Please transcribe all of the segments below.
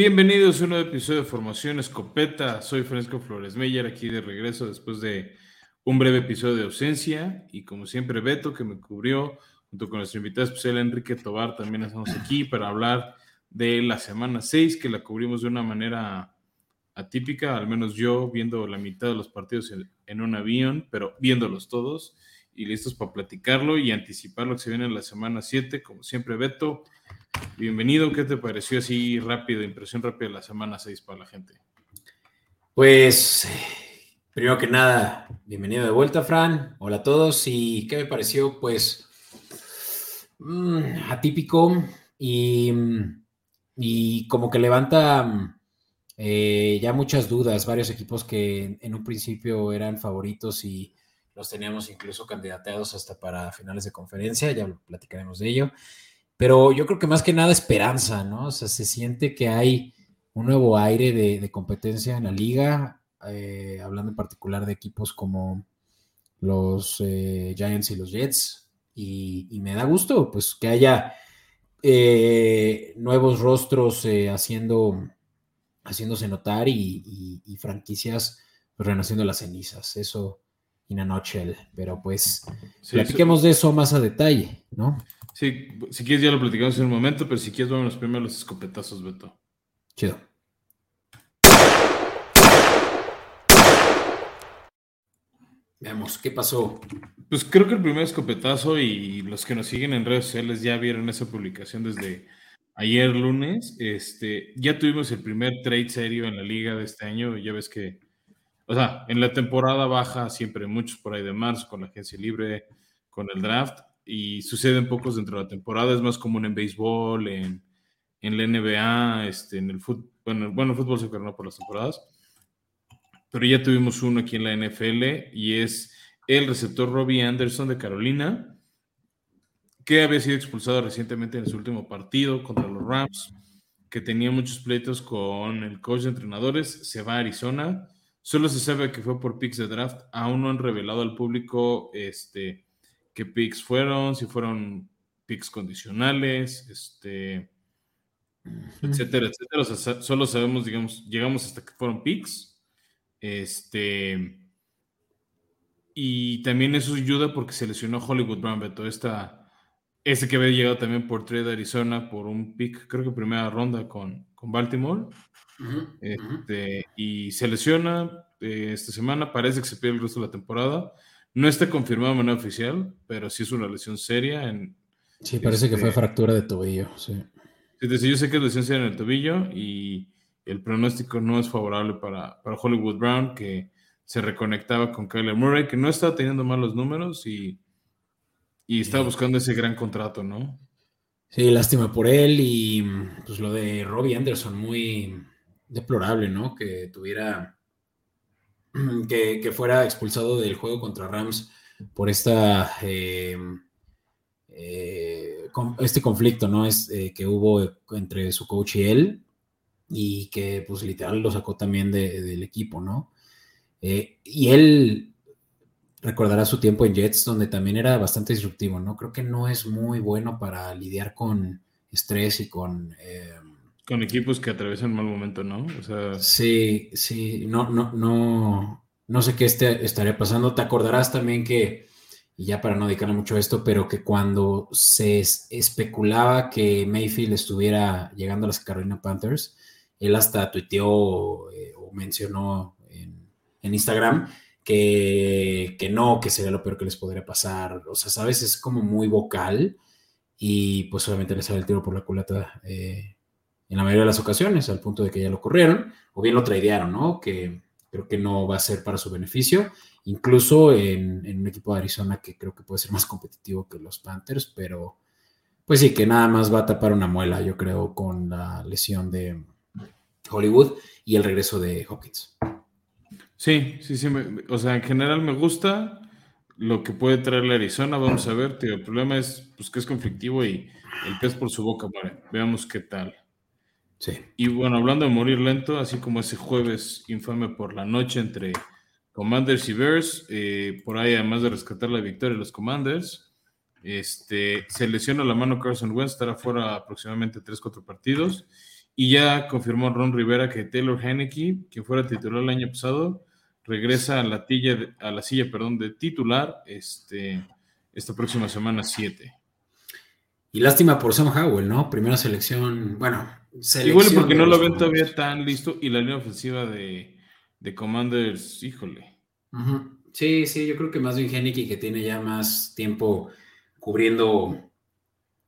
Bienvenidos a un nuevo episodio de Formación Escopeta. Soy Francisco Flores Meyer, aquí de regreso después de un breve episodio de ausencia. Y como siempre, Beto, que me cubrió, junto con nuestro invitado especial Enrique Tobar, también estamos aquí para hablar de la semana 6, que la cubrimos de una manera atípica, al menos yo viendo la mitad de los partidos en, un avión, pero viéndolos todos y listos para platicarlo y anticipar lo que se viene en la semana 7. Como siempre, Beto, Bienvenido, ¿qué te pareció así rápido, impresión rápida de la semana 6 para la gente? Pues, primero que nada, bienvenido de vuelta, Fran. Hola a todos. ¿Y qué me pareció? Pues, mm, atípico y, y, como que levanta eh, ya muchas dudas. Varios equipos que en un principio eran favoritos y los teníamos incluso candidateados hasta para finales de conferencia, ya platicaremos de ello. Pero yo creo que más que nada esperanza, ¿no? O sea, se siente que hay un nuevo aire de, competencia en la liga, eh, hablando en particular de equipos como los eh, Giants y los Jets, y, me da gusto, pues, que haya eh, nuevos rostros haciendo, haciéndose notar y, franquicias pues, renaciendo las cenizas. Eso in a nutshell, pero pues platiquemos de eso más a detalle, ¿no? Sí, si quieres ya lo platicamos en un momento, pero si quieres vámonos primero los escopetazos, Beto. Chido. Veamos, ¿qué pasó? Pues creo que el primer escopetazo y los que nos siguen en redes sociales ya vieron esa publicación desde ayer lunes. Este, ya tuvimos el primer trade serio en la liga de este año. Ya ves que, o sea, en la temporada baja siempre muchos por ahí de marzo con la agencia libre, con el draft y suceden pocos dentro de la temporada, es más común en béisbol, en, en la NBA, este, en el fútbol, bueno, bueno, el fútbol se no por las temporadas, pero ya tuvimos uno aquí en la NFL y es el receptor Robbie Anderson de Carolina, que había sido expulsado recientemente en su último partido contra los Rams, que tenía muchos pleitos con el coach de entrenadores, se va a Arizona, solo se sabe que fue por picks de draft, aún no han revelado al público este, qué picks fueron, si fueron picks condicionales, este, etcétera, etcétera. O sea, solo sabemos, digamos, llegamos hasta que fueron picks. Este. Y también eso ayuda porque se lesionó Hollywood Brown, Beto. Esta, ese que había llegado también por trade de Arizona por un pick, creo que primera ronda con, con Baltimore. este, Y se lesiona eh, esta semana. Parece que se pierde el resto de la temporada. No está confirmado de manera oficial, pero sí es una lesión seria. En, sí, parece que fue este, fractura de tobillo, sí. yo sé que es lesión seria en el tobillo y el pronóstico no es favorable para, Hollywood Brown, que se reconectaba con Kyler Murray, que no estaba teniendo malos números y, y estaba buscando ese gran contrato, ¿no? Sí, lástima por él y pues lo de Robbie Anderson, muy deplorable, ¿no? Que tuviera que, fuera expulsado del juego contra Rams por esta eh, eh, este conflicto, ¿no? Es eh, que hubo entre su coach y él, y que pues literal lo sacó también del equipo, ¿no? y él recordará su tiempo en Jets, donde también era bastante disruptivo, ¿no? Creo que no es muy bueno para lidiar con estrés y con con equipos que atraviesan mal momento, ¿no? O sea... Sí, sí, no, no, no, no sé qué este, estaría pasando. Te acordarás también que, y ya para no dedicarle mucho a esto, pero que cuando se especulaba que Mayfield estuviera llegando a las Carolina Panthers, él hasta tuiteó eh, o mencionó en, Instagram que, que, no, que sería lo peor que les podría pasar. O sea, sabes, es como muy vocal y pues obviamente le sale el tiro por la culata eh, en la mayoría de las ocasiones, al punto de que ya lo corrieron, o bien lo tradearon, ¿no? Que creo que no va a ser para su beneficio, incluso en, un equipo de Arizona que creo que puede ser más competitivo que los Panthers, pero pues sí, que nada más va a tapar una muela, yo creo, con la lesión de Hollywood y el regreso de Hopkins. Sí, sí, sí, o sea, en general me gusta lo que puede traer la Arizona, vamos a ver, tío, el problema es pues, que es conflictivo y el pez por su boca, vale, veamos qué tal. Y bueno, hablando de morir lento, así como ese jueves infame por la noche entre Commanders y Bears, eh, por ahí además de rescatar la victoria de los Commanders, este, se lesiona la mano Carson Wentz, estará fuera aproximadamente 3-4 partidos. Y ya confirmó Ron Rivera que Taylor Henneke, quien fuera titular el año pasado, regresa a la, a la silla perdón, de titular este, esta próxima semana 7. Y lástima por Sam Howell, ¿no? Primera selección, bueno, selección Igual porque no lo ven todavía tan listo y la línea ofensiva de, de Commanders, híjole. Sí, sí, yo creo que más bien Henneke que tiene ya más tiempo cubriendo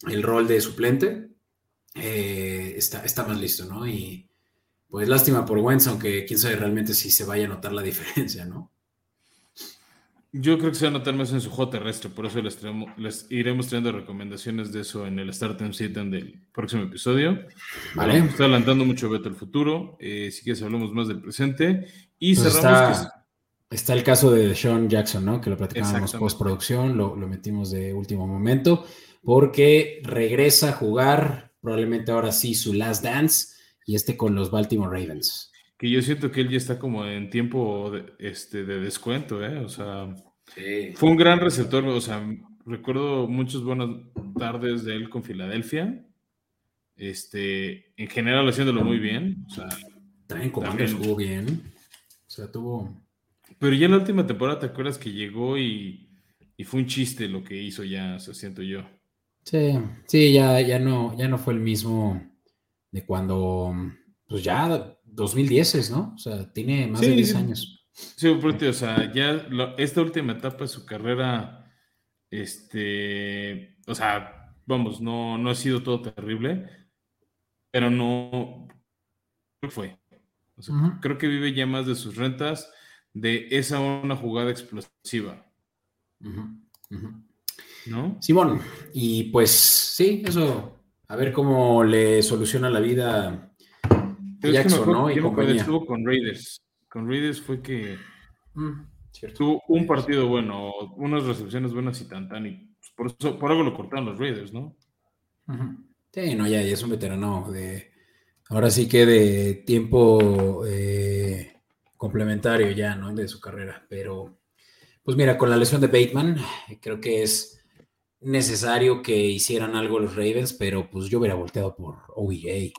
el rol de suplente, eh, está, está más listo, ¿no? Y pues lástima por Wentz, aunque quién sabe realmente si se vaya a notar la diferencia, ¿no? Yo creo que se va a notar más en su juego terrestre, por eso les, les iremos trayendo recomendaciones de eso en el Start and Sit del próximo episodio. Vale. está adelantando mucho Beto el futuro, eh, si quieres hablamos más del presente. Y pues cerramos está, está, el caso de Sean Jackson, ¿no? Que lo platicábamos postproducción, lo, lo metimos de último momento, porque regresa a jugar, probablemente ahora sí, su last dance, y este con los Baltimore Ravens que yo siento que él ya está como en tiempo de, este, de descuento, ¿eh? O sea, fue un gran receptor, o sea, recuerdo muchas buenas tardes de él con Filadelfia, este, en general haciéndolo muy bien, o sea, también Commanders jugó bien, o sea, tuvo... Pero ya en la última temporada, ¿te acuerdas que llegó y, y fue un chiste lo que hizo ya, o sea, siento yo? Sí, sí, ya, ya, no, ya no fue el mismo de cuando, pues ya 2010 es, ¿no? O sea, tiene más de 10 años. Sí, o sea, ya esta última etapa de su carrera, este, o sea, vamos, no, no ha sido todo terrible, pero no fue. Creo que vive ya más de sus rentas, de esa una jugada explosiva. ¿No? Simón, y pues sí, eso, a ver cómo le soluciona la vida Jackson, ¿no? Y estuvo con Raiders. Con Raiders fue que mm, tuvo un partido bueno, unas recepciones buenas y tan tan. Y por, eso, por algo lo cortaron los Raiders, ¿no? Sí, no, ya, ya, es un veterano de. Ahora sí que de tiempo eh, complementario ya, ¿no? De su carrera. Pero, pues mira, con la lesión de Bateman, creo que es necesario que hicieran algo los Ravens, pero pues yo hubiera volteado por OEA.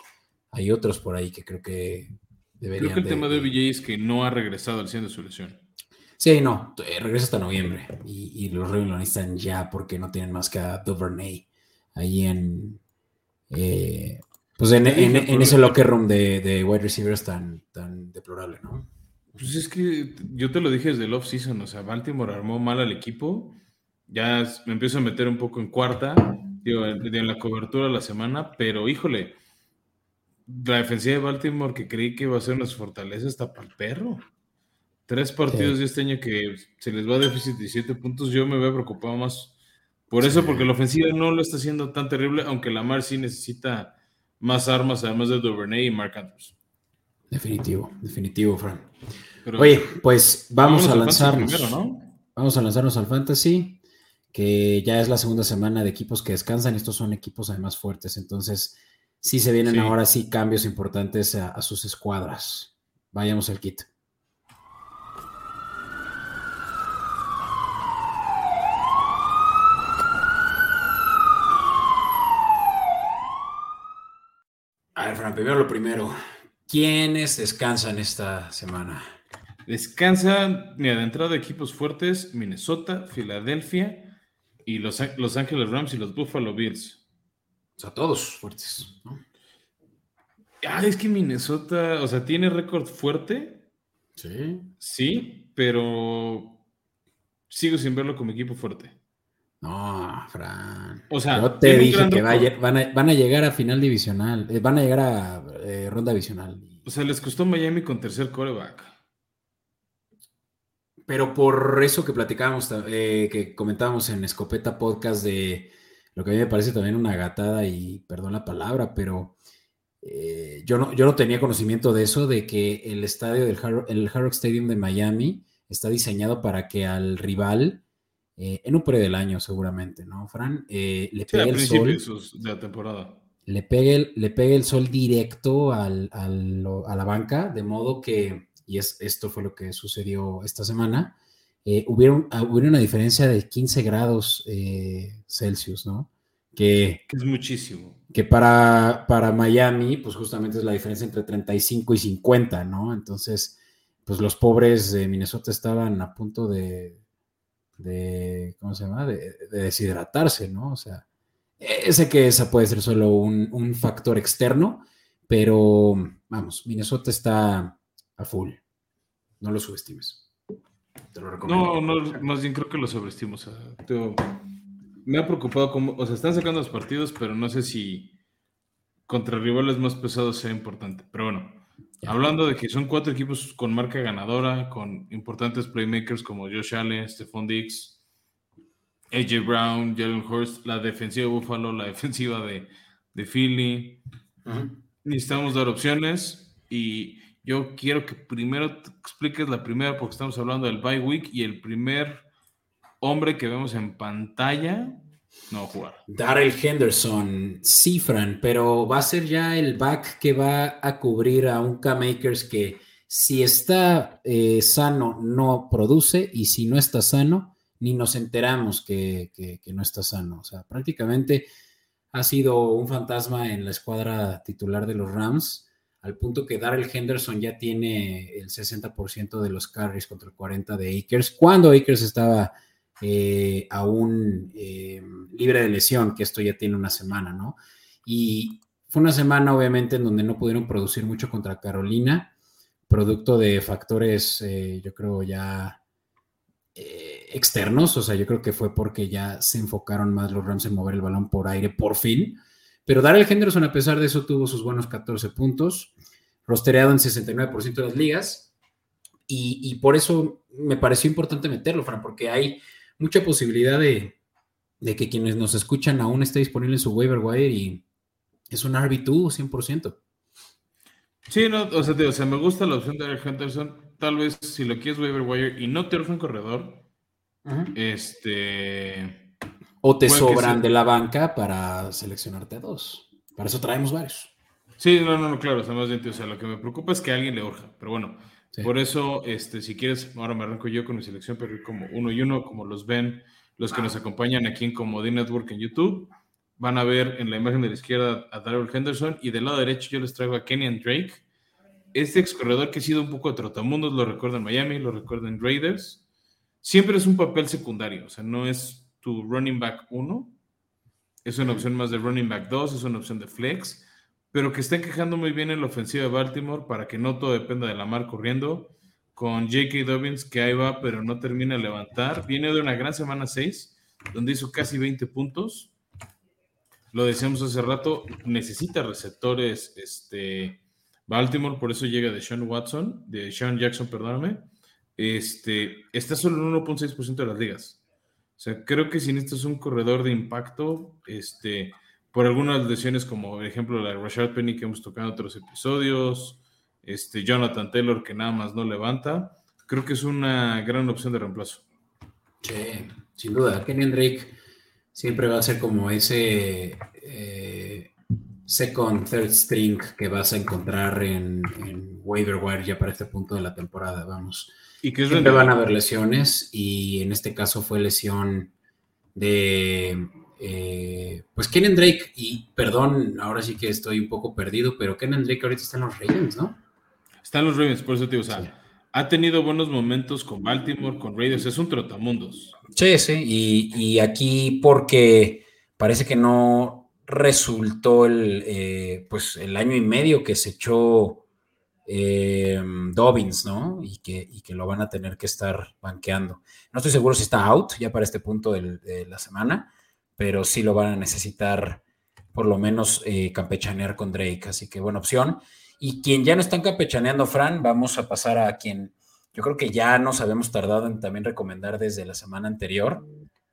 Hay otros por ahí que creo que deberían. Creo que el tema de OBJ es que no ha regresado al 100 de su lesión. Sí, no, eh, regresa hasta noviembre y, los Ravens lo necesitan ya porque no tienen más que a Duvernay ahí en. Eh, pues en, ese locker room de, de, wide receivers tan, tan deplorable, ¿no? Pues es que yo te lo dije desde el off-season, o sea, Baltimore armó mal al equipo, ya me empiezo a meter un poco en cuarta, digo, en la cobertura de la semana, pero híjole, la defensiva de Baltimore que creí que iba a ser una fortaleza está para el perro. Tres partidos de este año que se les va a déficit de 17 puntos, yo me a preocupado más por eso, porque la ofensiva no lo está haciendo tan terrible, aunque Lamar sí necesita más armas, además de Duvernay y Mark Andrews. Definitivo, definitivo, Fran. Oye, pues vamos, a lanzarnos. Vamos a lanzarnos al Fantasy, que ya es la segunda semana de equipos que descansan. Estos son equipos además fuertes, entonces sí se vienen ahora sí cambios importantes a, sus escuadras. Vayamos al kit. A ver, Fran, primero lo primero. ¿Quiénes descansan esta semana? Descansan, mira, de entrada de equipos fuertes, Minnesota, Filadelfia y Los, Los Ángeles Rams y los Buffalo Bills. O sea, todos fuertes, ¿no? Ah, es que Minnesota, o sea, tiene récord fuerte. Sí. Sí, pero sigo sin verlo como equipo fuerte. No, Fran. O sea, yo te dije que van, a, llegar a final divisional, eh, van a llegar a eh, ronda divisional. O sea, les costó Miami con tercer coreback. Pero por eso que platicábamos, eh, que comentábamos en Escopeta Podcast de lo que a mí me parece también una gatada y perdón la palabra, pero eh, yo, no, yo no tenía conocimiento de eso, de que el estadio del el Hard Rock Stadium de Miami está diseñado para que al rival, eh, en un periodo del año seguramente, ¿no, Fran? Eh, le pegue el sol. De la temporada. Le pegue, el, le pegue el sol directo al, al, a la banca, de modo que, y es, esto fue lo que sucedió esta semana, eh, hubiera, una diferencia de 15 grados eh, Celsius, ¿no? que, es muchísimo. Que para, para Miami, pues justamente es la diferencia entre 35 y 50, ¿no? Entonces, pues los pobres de Minnesota estaban a punto de, de ¿cómo se llama? De, deshidratarse, ¿no? O sea, ese que esa puede ser solo un, un factor externo, pero vamos, Minnesota está a full. No lo subestimes. Te lo recomiendo. No, no, más bien creo que lo sobreestimo. me ha preocupado cómo, o sea, están sacando los partidos, pero no sé si contra rivales más pesados sea importante. Pero bueno, hablando de que son cuatro equipos con marca ganadora, con importantes playmakers como Josh Allen, Stephon Diggs, AJ Brown, Jalen Hurst, la defensiva de Buffalo, la defensiva de, de Philly. Necesitamos dar opciones y yo quiero que primero te expliques la primera, porque estamos hablando del bye week y el primer hombre que vemos en pantalla no jugar. Darrell Henderson, cifran, pero va a ser ya el back que va a cubrir a un K-Makers que si está eh, sano no produce y si no está sano ni nos enteramos que, que no está sano. O sea, prácticamente ha sido un fantasma en la escuadra titular de los Rams al punto que Darrell Henderson ya tiene el 60% de los carries contra el 40% de Akers, cuando Akers estaba eh, aún eh, libre de lesión, que esto ya tiene una semana, ¿no? Y fue una semana, obviamente, en donde no pudieron producir mucho contra Carolina, producto de factores, eh, yo creo, ya externos, o sea, yo creo que fue porque ya se enfocaron más los Rams en mover el balón por aire, por fin pero Darrell Henderson, a pesar de eso, tuvo sus buenos 14 puntos, rostereado en 69% de las ligas. Y, por eso me pareció importante meterlo, Fran, porque hay mucha posibilidad de, que quienes nos escuchan aún esté disponible en su waiver wire y es un RB2 100%. Sí, no, o sea, o sea, me gusta la opción de Darrell Henderson. Tal vez si lo quieres waiver wire y no te un corredor, este o te sobran de la banca para seleccionarte a dos. Para eso traemos varios. Sí, no, no, no, claro, o sea, más bien, o sea, lo que me preocupa es que alguien le urja, pero bueno, por eso, este, si quieres, ahora me arranco yo con mi selección, pero como uno y uno, como los ven los que nos acompañan aquí en Comedy Network en YouTube, van a ver en la imagen de la izquierda a Darrell Henderson y del lado derecho yo les traigo a Kenyan Drake, este ex corredor que ha sido un poco de trotamundos, lo recuerdo en Miami, lo recuerdo en Raiders, siempre es un papel secundario, o sea, no es tu running back 1. Es una opción más de running back 2, es una opción de flex, pero que está quejando muy bien en la ofensiva de Baltimore para que no todo dependa de la mar corriendo. Con J.K. Dobbins, que ahí va, pero no termina de levantar. Viene de una gran semana 6, donde hizo casi 20 puntos. Lo decíamos hace rato, necesita receptores este, Baltimore, por eso llega de Sean Watson, de Sean Jackson, perdóname. Este, está solo en 1.6% de las ligas. Sea, creo que si necesitas un corredor de impacto, este, por algunas lesiones, como por ejemplo la de Rashad Penny que hemos tocado en otros episodios, este, Jonathan Taylor que nada más no levanta, creo que es una gran opción de reemplazo. Sí, sin duda. Kenny Drake siempre va a ser como ese eh, second, third string que vas a encontrar en, en waiver wire ya para este punto de la temporada, vamos. Y que Siempre van a haber lesiones y en este caso fue lesión de, eh, pues Kenan Drake y perdón, ahora sí que estoy un poco perdido, pero Kenan Drake ahorita está en los Ravens, ¿no? Está en los Ravens, por eso te digo, o sea, ha tenido buenos momentos con Baltimore, con Raiders, es un trotamundos. Sí, sí, y, aquí porque parece que no resultó el, eh, pues el año y medio que se echó eh, Dobbins, ¿no? Y que, que lo van a tener que estar banqueando. No estoy seguro si está out ya para este punto de la semana, pero sí lo van a necesitar por lo menos eh, campechanear con Drake, así que buena opción. Y quien ya no están campechaneando, Fran, vamos a pasar a quien yo creo que ya nos habíamos tardado en también recomendar desde la semana anterior,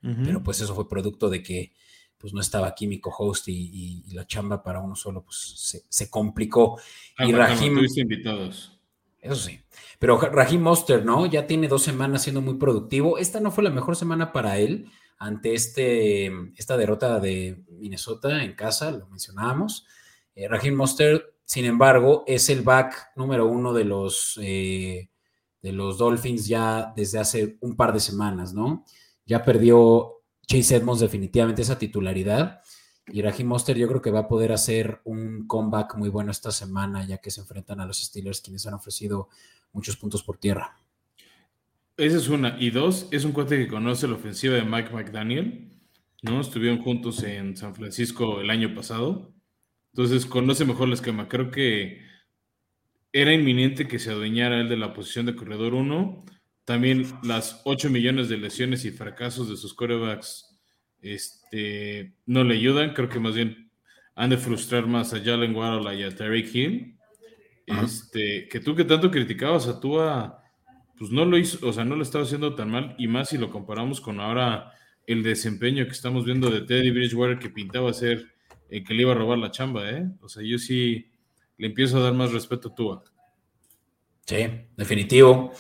pero pues eso fue producto de que pues no estaba aquí mi co-host y, la chamba para uno solo, pues se, complicó. Ah, y Rahim. invitados. Eso sí. Pero Rahim Monster, ¿no? Ya tiene dos semanas siendo muy productivo. Esta no fue la mejor semana para él ante este, esta derrota de Minnesota en casa, lo mencionábamos. Eh, Rahim Monster, sin embargo, es el back número uno de los, eh, de los Dolphins ya desde hace un par de semanas, ¿no? Ya perdió Chase Edmonds definitivamente esa titularidad Y Raheem Monster yo creo que va a poder hacer un comeback muy bueno esta semana, ya que se enfrentan a los Steelers, quienes han ofrecido muchos puntos por tierra. Esa es una. Y dos, es un cuate que conoce la ofensiva de Mike McDaniel, ¿no? Estuvieron juntos en San Francisco el año pasado. Entonces conoce mejor el esquema. Creo que era inminente que se adueñara él de la posición de corredor 1. También las 8 millones de lesiones y fracasos de sus corebacks este, no le ayudan. Creo que más bien han de frustrar más a Jalen Waddle y a Terry Hill. Este, que tú que tanto criticabas a Tua, pues no lo hizo, o sea, no lo estaba haciendo tan mal. Y más si lo comparamos con ahora el desempeño que estamos viendo de Teddy Bridgewater que pintaba ser el que le iba a robar la chamba, ¿eh? O sea, yo sí le empiezo a dar más respeto a Tua. Sí, definitivo.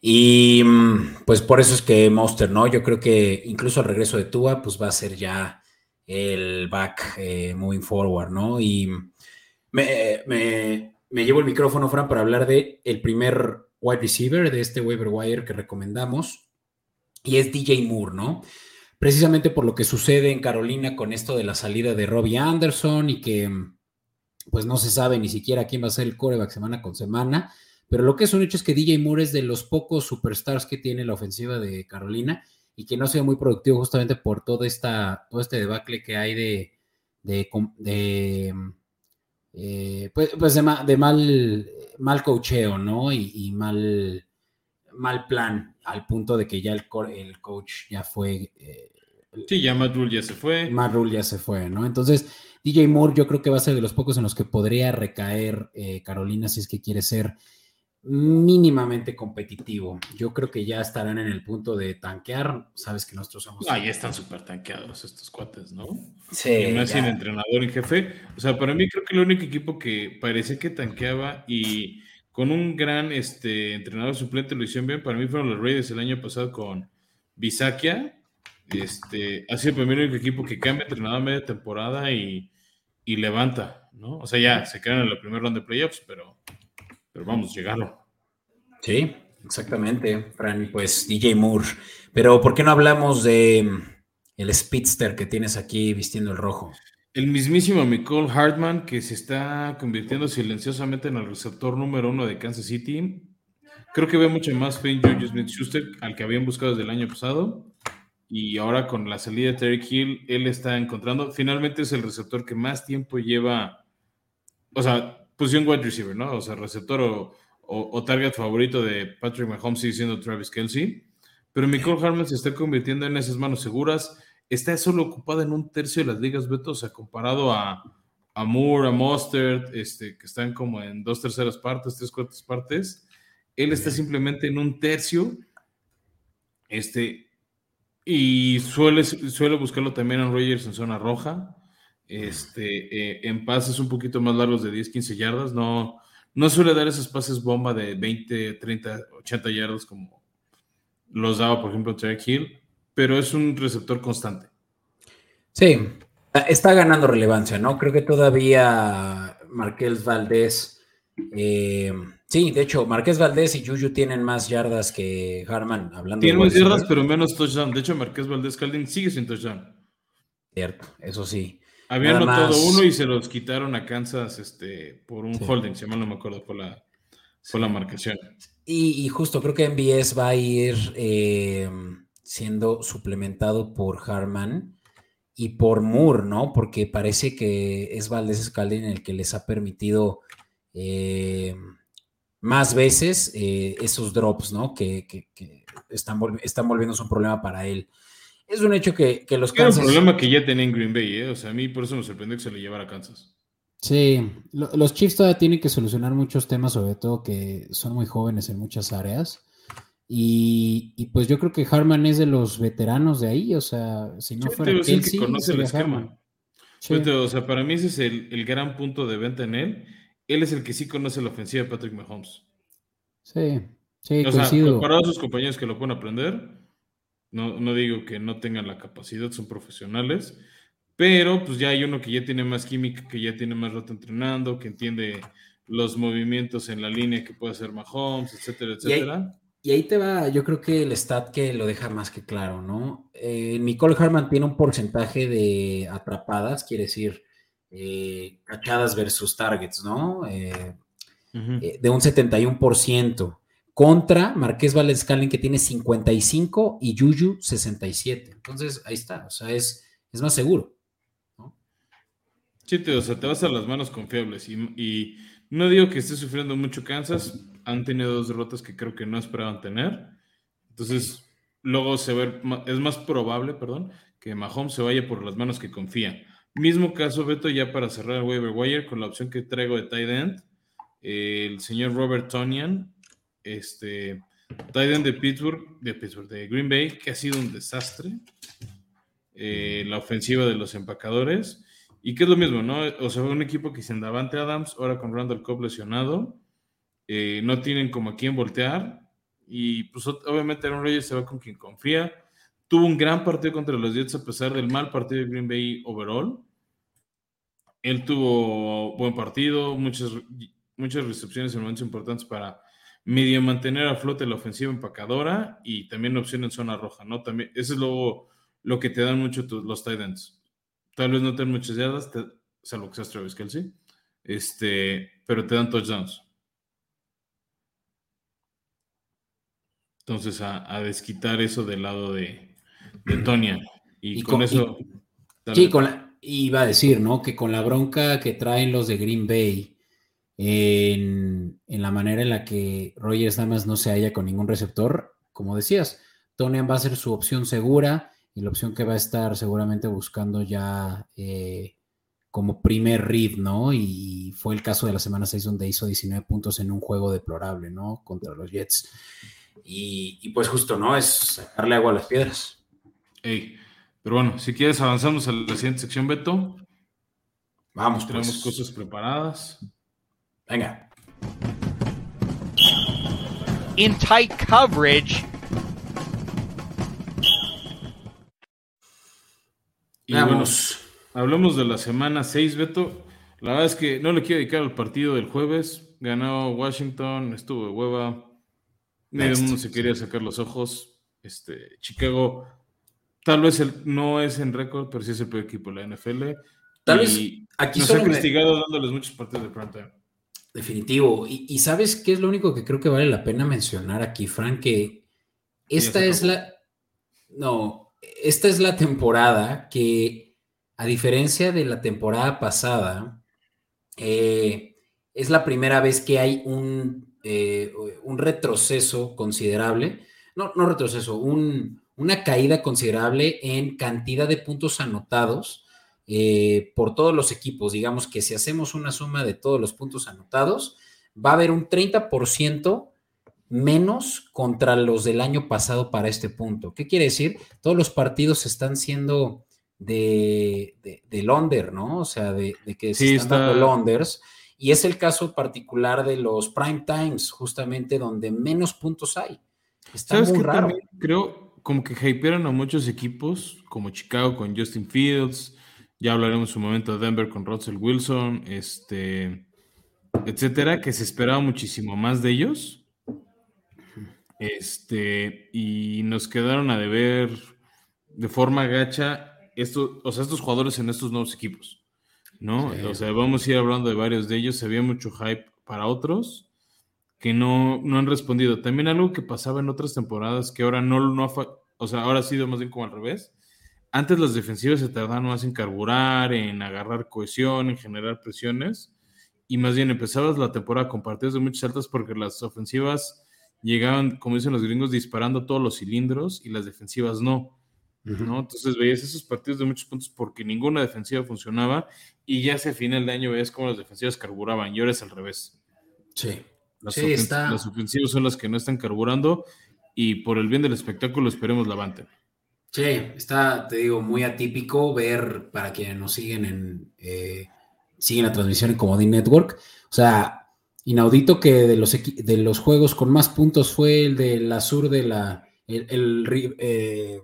Y mm, pues por eso es que Monster, ¿no? Yo creo que incluso al regreso de Tua, pues va a ser ya el back eh, moving forward, ¿no? Y me, llevo el micrófono, Fran, para hablar de el primer wide receiver de este waiver wire que recomendamos, y es DJ Moore, ¿no? Precisamente por lo que sucede en Carolina con esto de la salida de Robbie Anderson y que pues no se sabe ni siquiera quién va a ser el coreback semana con semana. Pero lo que es un hecho es que DJ Moore es de los pocos superstars que tiene la ofensiva de Carolina y que no ha sido muy productivo justamente por todo, esta, todo este debacle que hay de, de, eh, pues, pues de, mal, mal coacheo, ¿no? Y, mal, mal plan, al punto de que ya el, el coach ya fue... Eh, sí, ya Matt Rule ya se fue. Matt Rule ya se fue, ¿no? Entonces, DJ Moore yo creo que va a ser de los pocos en los que podría recaer eh, Carolina si es que quiere ser mínimamente competitivo. Yo creo que ya estarán en el punto de tanquear. Sabes que nosotros somos. Ah, ya están súper tanqueados estos cuates, ¿no? Sí. Y más sin entrenador en jefe. O sea, para mí creo que el único equipo que parecía que tanqueaba y con un gran este, entrenador suplente lo hicieron bien, para mí fueron los Raiders el año pasado con Bisakia. Este, ha sido el único equipo que cambia entrenador a media temporada y y levanta, ¿no? O sea, ya se quedan en la primera ronda de playoffs, pero, pero vamos, llegaron. Sí, exactamente, Fran, pues DJ Moore. Pero ¿por qué no hablamos de mm, el speedster que tienes aquí vistiendo el rojo? El mismísimo Nicole Hartman, que se está convirtiendo silenciosamente en el receptor número uno de Kansas City. Creo que ve mucho más fe en Juju Smith-Schuster, al que habían buscado desde el año pasado y ahora con la salida de Terry Hill, él está encontrando, finalmente es el receptor que más tiempo lleva, o sea, posición wide receiver, ¿no? O sea, receptor o, target favorito de Patrick Mahomes sigue siendo Travis Kelsey, pero Nicole Harman se está convirtiendo en esas manos seguras, está solo ocupada en un tercio de las ligas, Beto, o sea, comparado a, a Moore, a Mustard, este, que están como en dos terceras partes, tres cuartas partes, él está simplemente en un tercio, este, y suele, suele buscarlo también en Rogers en zona roja. Este, eh, en pases un poquito más largos de 10, 15 yardas. No, no suele dar esos pases bomba de 20, 30, 80 yardas como los daba, por ejemplo, Trey Hill, pero es un receptor constante. Sí, está ganando relevancia, ¿no? Creo que todavía Marqués Valdés eh, Sí, de hecho, Marqués Valdés y Juju tienen más yardas que Harman, hablando Tienen más yardas, pero menos touchdown. De hecho, Marqués Valdés Caldín sigue sin touchdown. Cierto, eso sí. Habían anotado uno y se los quitaron a Kansas este, por un holding, si mal no me acuerdo, por la, la marcación. Y, justo creo que MBS va a ir eh, siendo suplementado por Harman y por Moore, ¿no? Porque parece que es Valdés Scalding el que les ha permitido eh, más veces eh, esos drops, ¿no? Que, están, están volviéndose un problema para él. Es un hecho que, los Kansas... Es un problema que ya tenía en Green Bay, ¿eh? O sea, a mí por eso me sorprendió que se le llevara a Kansas. Sí, los Chiefs todavía tienen que solucionar muchos temas, sobre todo que son muy jóvenes en muchas áreas. Y, pues yo creo que Harman es de los veteranos de ahí, o sea, si no fuera Kelsey, el que conoce el esquema. O sea, para mí ese es el, el gran punto de venta en él él es el que sí conoce la ofensiva de Patrick Mahomes. Sí, sí, o sea, comparado a sus compañeros que lo pueden aprender, no, no digo que no tengan la capacidad, son profesionales, pero pues ya hay uno que ya tiene más química, que ya tiene más rato entrenando, que entiende los movimientos en la línea que puede hacer Mahomes, etcétera, etcétera. y ahí te va, yo creo que el stat que lo deja más que claro, ¿no? Eh, Nicole Harman tiene un porcentaje de atrapadas, quiere decir, eh, cachadas versus targets, ¿no? Eh, de un 71%, contra Marqués Valdez que tiene 55 y Yuyu 67. Entonces, ahí está, o sea, es, es más seguro. ¿no? Sí, te, o sea, te vas a las manos confiables y no digo que esté sufriendo mucho Kansas, han tenido dos derrotas que creo que no esperaban tener. Entonces, luego se ve, es más probable, perdón, que Mahomes se vaya por las manos que confía. Mismo caso, Beto, ya para cerrar el waiver wire con la opción que traigo de tight end, el señor Robert Tonian, este, tight end de Pittsburgh, de Pittsburgh, de Green Bay, que ha sido un desastre. Eh, la ofensiva de los empacadores. Y que es lo mismo, ¿no? O sea, un equipo que sin Davante Adams, ahora con Randall Cobb lesionado, eh, no tienen como a quién voltear. Y pues obviamente Aaron Rodgers se va con quien confía. Tuvo un gran partido contra los Jets a pesar del mal partido de Green Bay overall. Él tuvo buen partido, muchas, muchas recepciones en momentos importantes para medio mantener a flote la ofensiva empacadora y también opción en zona roja, ¿no? También, eso es lo, lo que te dan mucho los tight ends Tal vez no te muchas yardas, salvo que seas Travis Kelsey, este, pero te dan touchdowns. Entonces, a, desquitar eso del lado de, de Tonya. Y, con, eso. sí, con iba a decir, ¿no? Que con la bronca que traen los de Green Bay en, la manera en la que Rogers nada más no se halla con ningún receptor, como decías, Tonian va a ser su opción segura y la opción que va a estar seguramente buscando ya eh, como primer read, ¿no? Y fue el caso de la semana 6 donde hizo 19 puntos en un juego deplorable, ¿no? Contra los Jets. Y, pues justo, ¿no? Es sacarle agua a las piedras. pero bueno, si quieres avanzamos a la siguiente sección, Beto. Vamos, Tenemos pues. cosas preparadas. Venga. In tight coverage. Y Vamos. hablamos de la semana 6, Beto. La verdad es que no le quiero dedicar al partido del jueves. Ganó Washington, estuvo de hueva. Medio mundo se quería sacar los ojos. Este, Chicago, tal vez no es en récord, pero sí es el peor equipo de la NFL. Tal vez aquí nos ha castigado dándoles muchos partidos de pronto. Definitivo. Y, y, sabes qué es lo único que creo que vale la pena mencionar aquí, Frank, que esta es la. No, esta es la temporada que, a diferencia de la temporada pasada, eh, es la primera vez que hay un, eh, un retroceso considerable, no, no retroceso, una caída considerable en cantidad de puntos anotados eh, por todos los equipos. Digamos que si hacemos una suma de todos los puntos anotados, va a haber un 30% menos contra los del año pasado para este punto. ¿Qué quiere decir? Todos los partidos están siendo de, de, Londres, ¿no? O sea, de, que se están dando Londres. Y es el caso particular de los prime times, justamente donde menos puntos hay. Está muy raro. creo como que hypearon a muchos equipos, como Chicago con Justin Fields, ya hablaremos un momento de Denver con Russell Wilson, este, etcétera, que se esperaba muchísimo más de ellos este, y nos quedaron a deber de forma gacha estos, o sea, estos jugadores en estos nuevos equipos, ¿no? O sea, vamos a ir hablando de varios de ellos. Había mucho hype para otros que no, no han respondido. También algo que pasaba en otras temporadas que ahora no, no o sea, ahora ha sido más bien como al revés. Antes las defensivas se tardaban más en carburar, en agarrar cohesión, en generar presiones, y más bien empezabas la temporada con partidos de muchas altas porque las ofensivas llegaban, como dicen los gringos, disparando todos los cilindros y las defensivas no. ¿no? Entonces veías esos partidos de muchos puntos porque ninguna defensiva funcionaba y ya hacia final de año veías cómo las defensivas carburaban y ahora es al revés. Sí. Las, las ofensivas son las que no están carburando y por el bien del espectáculo esperemos la levanten. Sí, está, te digo, muy atípico ver para quienes nos siguen en eh, siguen la transmisión en Comodín Network. O sea, inaudito que de los, de los juegos con más puntos fue el de la sur de la. El, eh,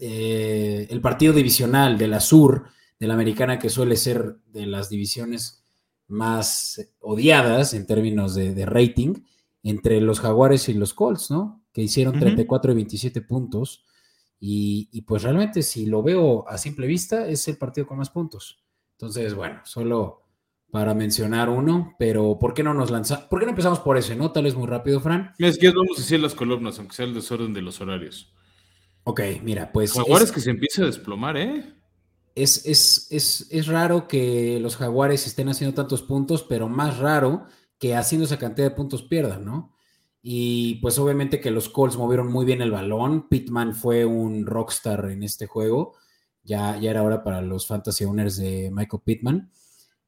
eh, el, partido divisional de la sur de la americana, que suele ser de las divisiones más odiadas en términos de, rating. entre los Jaguares y los Colts, ¿no? Que hicieron 34 y 27 puntos. Y, y, pues realmente si lo veo a simple vista, es el partido con más puntos. Entonces, bueno, solo para mencionar uno, pero ¿por qué no nos lanzamos? ¿Por qué no empezamos por ese, no? Tal vez muy rápido, Fran. Es que vamos a decir las columnas, aunque sea el desorden de los horarios. Ok, mira, pues. Jaguares que se empieza a desplomar, ¿eh? Es, es, es, es, raro que los Jaguares estén haciendo tantos puntos, pero más raro que haciendo esa cantidad de puntos pierdan, ¿no? Y pues obviamente que los Colts movieron muy bien el balón. Pittman fue un rockstar en este juego. Ya, ya era hora para los fantasy owners de Michael Pittman.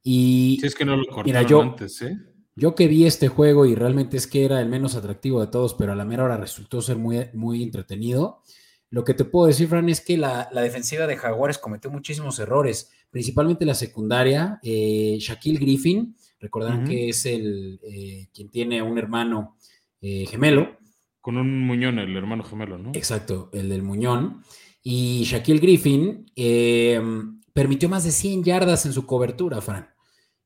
Y si es que no lo cortaron yo, antes, ¿eh? Yo que vi este juego y realmente es que era el menos atractivo de todos, pero a la mera hora resultó ser muy, muy entretenido. Lo que te puedo decir, Fran, es que la, defensiva de Jaguares cometió muchísimos errores, principalmente la secundaria. Eh, Shaquille Griffin, recordarán que es el eh, quien tiene un hermano eh, gemelo. Con un muñón, el hermano gemelo, ¿no? Exacto, el del muñón. Y Shaquille Griffin permitió más de 100 yardas en su cobertura, Fran,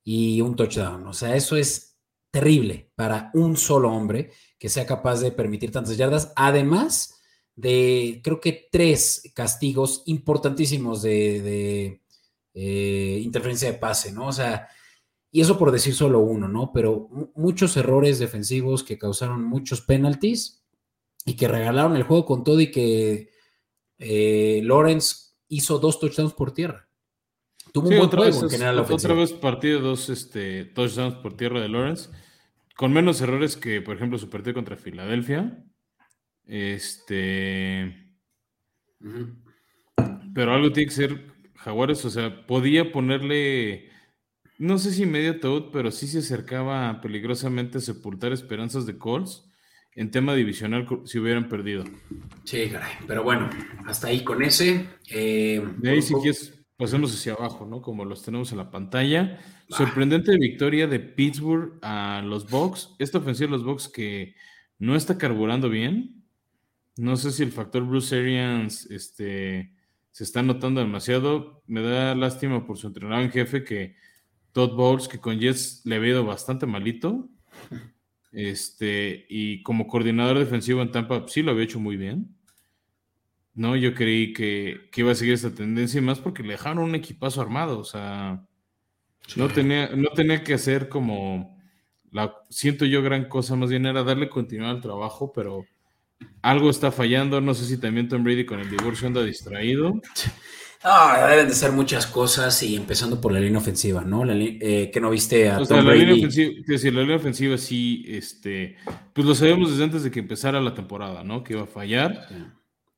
y un touchdown. O sea, eso es terrible para un solo hombre que sea capaz de permitir tantas yardas. Además de, creo que tres castigos importantísimos de, eh, interferencia de pase, ¿no? O sea, y eso por decir solo uno, ¿no? Pero muchos errores defensivos que causaron muchos penalties y que regalaron el juego con todo y que eh, Lawrence hizo dos touchdowns por tierra. Tuvo un otra vez, en general Otra vez partido dos este, touchdowns por tierra de Lawrence, con menos errores que, por ejemplo, su partido contra Filadelfia. Este. Pero algo tiene que ser Jaguares, o sea, podía ponerle. No sé si medio todo, pero sí se acercaba peligrosamente a sepultar esperanzas de Colts en tema divisional si hubieran perdido. Sí, caray. Pero bueno, hasta ahí con ese. Eh, de ahí, si quieres, pasemos hacia abajo, ¿no? Como los tenemos en la pantalla. Sorprendente victoria de Pittsburgh a los Bucks. Esta ofensiva de los Bucks que no está carburando bien. No sé si el factor Bruce Arians este, se está notando demasiado. Me da lástima por su entrenador en jefe que Todd Bowles, que con Jets le ha ido bastante malito. Este, y como coordinador defensivo en Tampa, sí lo había hecho muy bien. No, yo creí que, iba a seguir esta tendencia y más porque le dejaron un equipazo armado. O sea, no, tenía, no tenía que hacer como la siento yo gran cosa, más bien era darle continuidad al trabajo, pero algo está fallando. No sé si también Tom Brady con el divorcio anda distraído. Ah, deben de ser muchas cosas y empezando por la línea ofensiva, ¿no? La, eh, que no viste a o sea, la Línea ofensiva, la línea ofensiva sí, este, pues lo sabíamos desde antes de que empezara la temporada, ¿no? Que iba a fallar.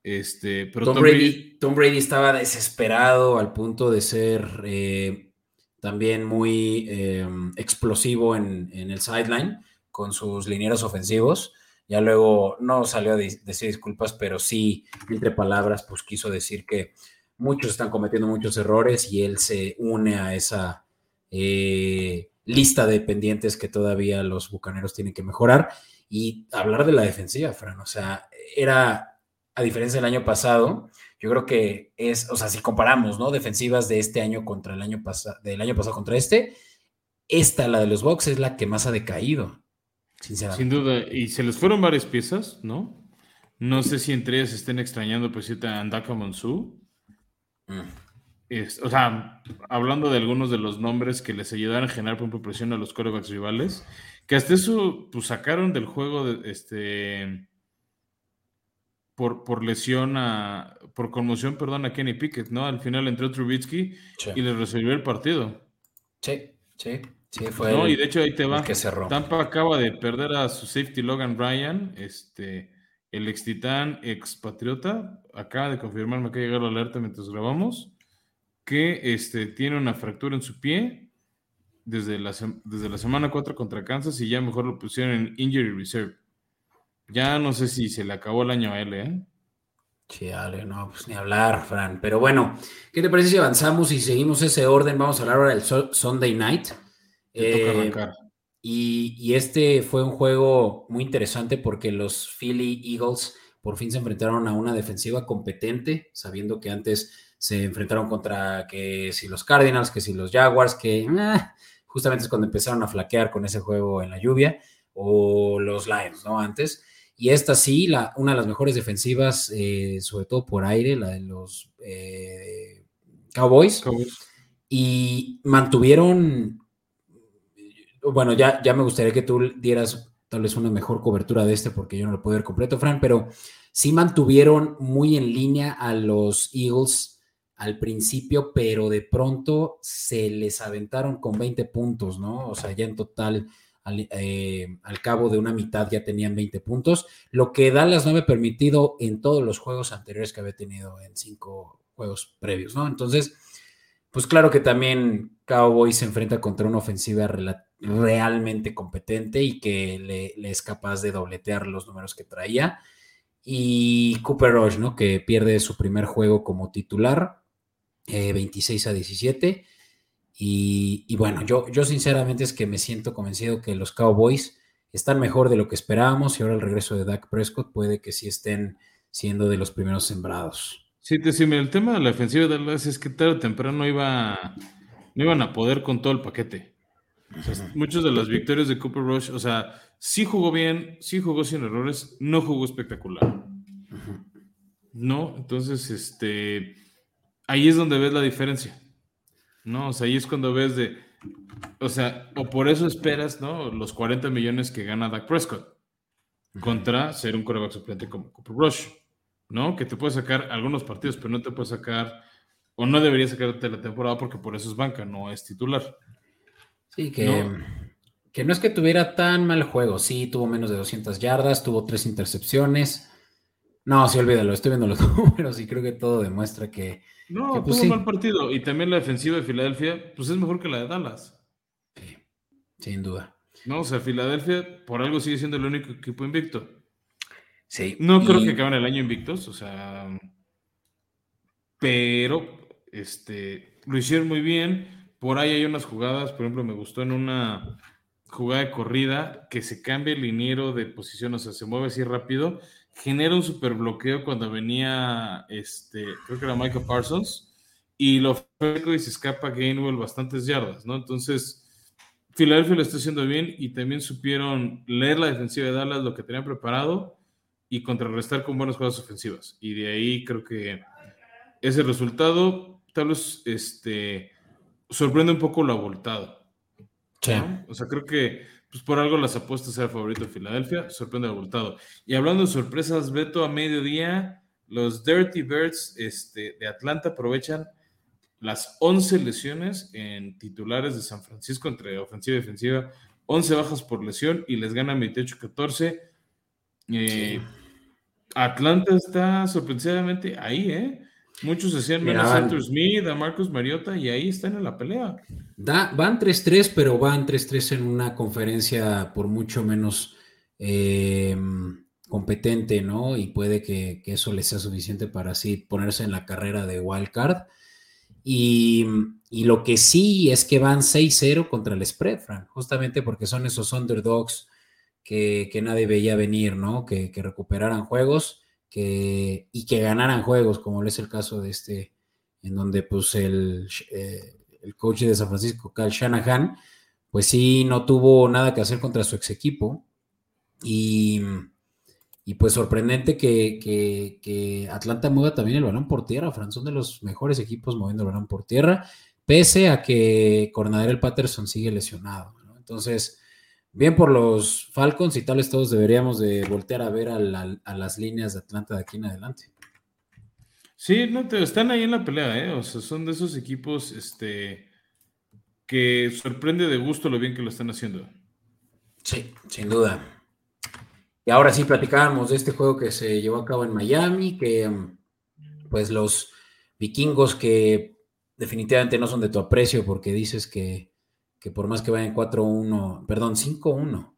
Este, pero Tom, Brady, estaba desesperado al punto de ser eh, también muy em, explosivo en, el sideline con sus linieros ofensivos. Ya luego no salió a decir disculpas, pero sí, entre palabras, pues quiso decir que muchos están cometiendo muchos errores y él se une a esa eh, lista de pendientes que todavía los bucaneros tienen que mejorar. Y hablar de la defensiva, Fran, o sea, era a diferencia del año pasado, yo creo que es, o sea, si comparamos, ¿no? Defensivas de este año contra el año pasado, del año pasado contra este, esta, la de los Bucks, es la que más ha decaído, sinceramente. Sin duda, y se les fueron varias piezas, ¿no? No sé si entre ellas estén extrañando, pues, a Andaka Monsu. O sea, hablando de algunos de los nombres que les ayudaron a generar por presión a los corebacks rivales, que hasta eso, pues, sacaron del juego de, este por, por lesión a, por conmoción, perdón, a Kenny Pickett, ¿no? Al final entró Trubitsky y le resolvió el partido. Sí, sí, sí, fue. No, y de hecho ahí te va. Que cerró. Tampa acaba de perder a su safety Logan Ryan, este, el ex titán, expatriota, acaba de confirmarme que ha llegado la alerta mientras grabamos, que este, tiene una fractura en su pie desde la, desde la semana 4 contra Kansas y ya mejor lo pusieron en Injury Reserve. Ya no sé si se le acabó el año a él, ¿eh? Sí, no, pues ni hablar, Fran. Pero bueno, ¿qué te parece si avanzamos y seguimos ese orden? Vamos a hablar ahora del Sunday Night. Eh, y, y, este fue un juego muy interesante porque los Philly Eagles por fin se enfrentaron a una defensiva competente, sabiendo que antes se enfrentaron contra que si los Cardinals, que si los Jaguars, que eh, justamente es cuando empezaron a flaquear con ese juego en la lluvia o los Lions, ¿no? Antes. Y esta sí, la, una de las mejores defensivas, eh, sobre todo por aire, la de los eh, Cowboys. Y mantuvieron, bueno, ya, ya me gustaría que tú dieras tal vez una mejor cobertura de este porque yo no lo puedo ver completo, Fran, pero sí mantuvieron muy en línea a los Eagles al principio, pero de pronto se les aventaron con 20 puntos, ¿no? O sea, ya en total, al, eh, al cabo de una mitad ya tenían 20 puntos, lo que Dallas no había permitido en todos los juegos anteriores que había tenido en cinco juegos previos, ¿no? Entonces, pues claro que también Cowboys se enfrenta contra una ofensiva realmente competente y que le, es capaz de dobletear los números que traía. Y Cooper Rush, ¿no? Que pierde su primer juego como titular, 26 eh, a 17. Y, bueno, yo, yo sinceramente es que me siento convencido que los Cowboys están mejor de lo que esperábamos y ahora el regreso de Dak Prescott puede que sí estén siendo de los primeros sembrados. Sí, te decime, el tema de la ofensiva de Dallas es que tarde o temprano iba, no iban a poder con todo el paquete. Muchos de las victorias de Cooper Rush, o sea, sí jugó bien, sí jugó sin errores, no jugó espectacular. No, entonces, este, ahí es donde ves la diferencia. ¿No? O sea, ahí es cuando ves de, o sea, o por eso esperas, ¿no? Los 40 millones que gana Dak Prescott contra ser un coreback suplente como Cooper Rush. ¿no? Que te puede sacar algunos partidos, pero no te puede sacar, o no debería sacarte la temporada porque por eso es banca, no es titular. Sí, que ¿no? que no es que tuviera tan mal juego, sí, tuvo menos de 200 yardas, tuvo tres intercepciones. No, sí, olvídalo, estoy viendo los números y creo que todo demuestra que... No, pues, tuvo un mal partido. Y también la defensiva de Filadelfia, pues es mejor que la de Dallas. Sí, sin duda. No, o sea, Filadelfia por algo sigue siendo el único equipo invicto. Sí. No creo que acaben el año invictos, o sea, pero este, lo hicieron muy bien. Por ahí hay unas jugadas, por ejemplo, me gustó en una jugada de corrida que se cambia el liniero de posición, o sea, se mueve así rápido, genera un super bloqueo cuando venía, este, creo que era Michael Parsons, y lo freco y se escapa Gainwell bastantes yardas, ¿no? Entonces, Filadelfia lo está haciendo bien y también supieron leer la defensiva de Dallas, lo que tenían preparado y contrarrestar con buenas jugadas ofensivas. Y de ahí creo que ese resultado tal vez este, sorprende un poco lo abultado. O sea, creo que pues por algo las apuestas era favorito de Filadelfia, sorprende lo abultado. Y hablando de sorpresas, Beto, a mediodía, los Dirty Birds este, de Atlanta aprovechan las 11 lesiones en titulares de San Francisco entre ofensiva y defensiva, 11 bajas por lesión y les ganan 28-14 eh, Atlanta está sorpresivamente ahí, ¿eh? Muchos decían menos a Arthur Smith, a Marcus Mariota, y ahí están en la pelea. Da, van 3-3, pero van 3-3 en una conferencia por mucho menos eh, competente, ¿no? Y puede que, eso les sea suficiente para así ponerse en la carrera de wildcard. Y, y lo que sí es que van 6-0 contra el spread, Frank, justamente porque son esos underdogs que, nadie veía venir, ¿no? Que, recuperaran juegos que, y que ganaran juegos, como es el caso de este, en donde pues el, eh, el coach de San Francisco, Kyle Shanahan, pues sí, no tuvo nada que hacer contra su ex equipo. Y, y pues sorprendente que, que, Atlanta mueva también el balón por tierra. Fran, son de los mejores equipos moviendo el balón por tierra, pese a que el Patterson sigue lesionado. Entonces, bien por los Falcons y tal vez todos deberíamos de voltear a ver a, las líneas de Atlanta de aquí en adelante. Sí, no, te, están ahí en la pelea, ¿eh? O sea, son de esos equipos este, que sorprende de gusto lo bien que lo están haciendo. Sí, sin duda. Y ahora sí platicábamos de este juego que se llevó a cabo en Miami, que pues los vikingos que definitivamente no son de tu aprecio porque dices que que por más que vayan 4-1, perdón, 5-1.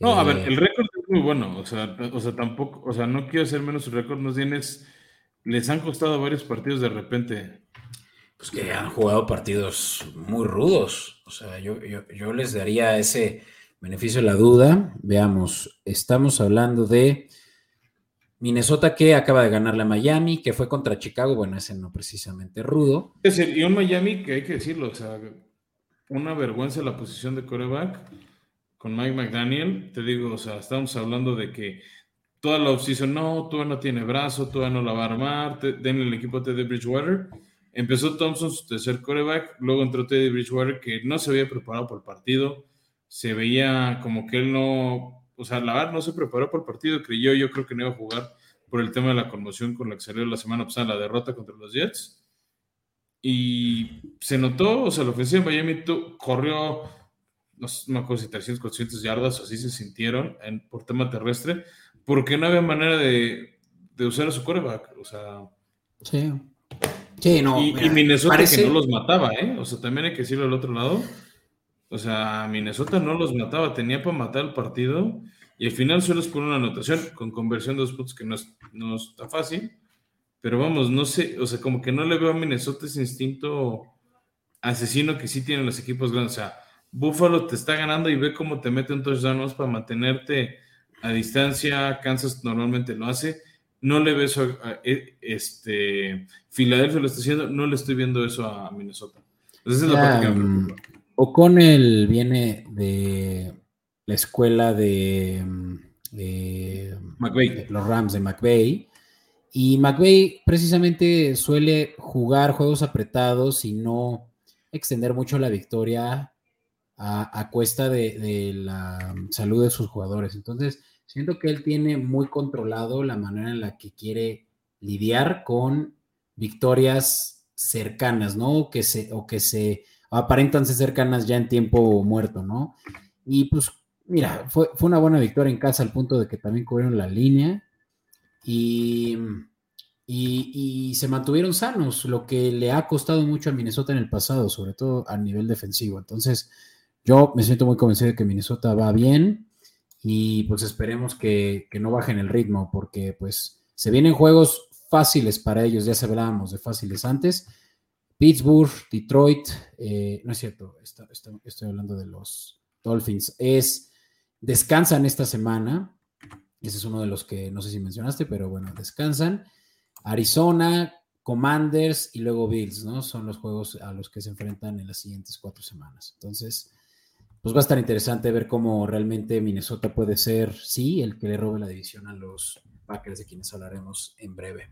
No, a ver, eh, el récord es muy bueno, o sea, o sea, tampoco, o sea, no quiero hacer menos su récord, no tienes, les han costado varios partidos de repente. Pues que han jugado partidos muy rudos, o sea, yo, yo, les daría ese beneficio de la duda. Veamos, estamos hablando de Minnesota que acaba de ganarle a Miami, que fue contra Chicago, bueno, ese no precisamente rudo. Es y un Miami que hay que decirlo, o sea, una vergüenza la posición de coreback con Mike McDaniel, te digo, o sea, estamos hablando de que toda la offseason, no, todavía no tiene brazo, todavía no la va a armar, denle el equipo a Teddy Bridgewater. Empezó Thompson su tercer coreback, luego entró Teddy Bridgewater que no se había preparado por el partido, se veía como que él no, o sea, la verdad no se preparó por el partido, creyó, yo creo que no iba a jugar por el tema de la conmoción con la que salió la semana pasada la derrota contra los Jets. Y se notó, o sea, la ofensiva de Miami corrió no, me acuerdo si 300, 400 yardas, así se sintieron en, por tema terrestre, porque no había manera de, de usar a su coreback. O sea. Sí. Sí, no. Y, Minnesota que no los mataba, ¿eh? O sea, también hay que decirlo al otro lado. O sea, Minnesota no los mataba, tenía para matar el partido y al final solo es por una anotación con conversión de dos puntos que no, no está fácil. Pero vamos, no sé, o sea, como que no le veo a Minnesota ese instinto asesino que sí tienen los equipos grandes. O sea, Buffalo te está ganando y ve cómo te mete un touchdown para mantenerte a distancia. Kansas normalmente lo hace. No le veo eso a, e, este Filadelfia lo está haciendo, no le estoy viendo eso a Minnesota. Entonces esa es la um, O'Connell viene de la escuela de, um, de, los Rams de McVeigh. Y McVeigh precisamente suele jugar juegos apretados y no extender mucho la victoria a, cuesta de, la salud de sus jugadores. Entonces, siento que él tiene muy controlado la manera en la que quiere lidiar con victorias cercanas, ¿no? Que se, o que se aparentan ser cercanas ya en tiempo muerto, ¿no? Y pues, mira, fue, fue una buena victoria en casa al punto de que también cubrieron la línea y, y, y, se mantuvieron sanos, lo que le ha costado mucho a Minnesota en el pasado, sobre todo a nivel defensivo. Entonces, yo me siento muy convencido de que Minnesota va bien y pues esperemos que, no bajen el ritmo porque pues se vienen juegos fáciles para ellos, ya se hablábamos de fáciles antes. Pittsburgh, Detroit, eh, no es cierto, estoy hablando de los Dolphins, es, descansan esta semana, ese es uno de los que no sé si mencionaste, pero bueno, descansan. Arizona, Commanders y luego Bills, ¿no? Son los juegos a los que se enfrentan en las siguientes cuatro semanas. Entonces, pues va a estar interesante ver cómo realmente Minnesota puede ser, sí, el que le robe la división a los Packers, de quienes hablaremos en breve.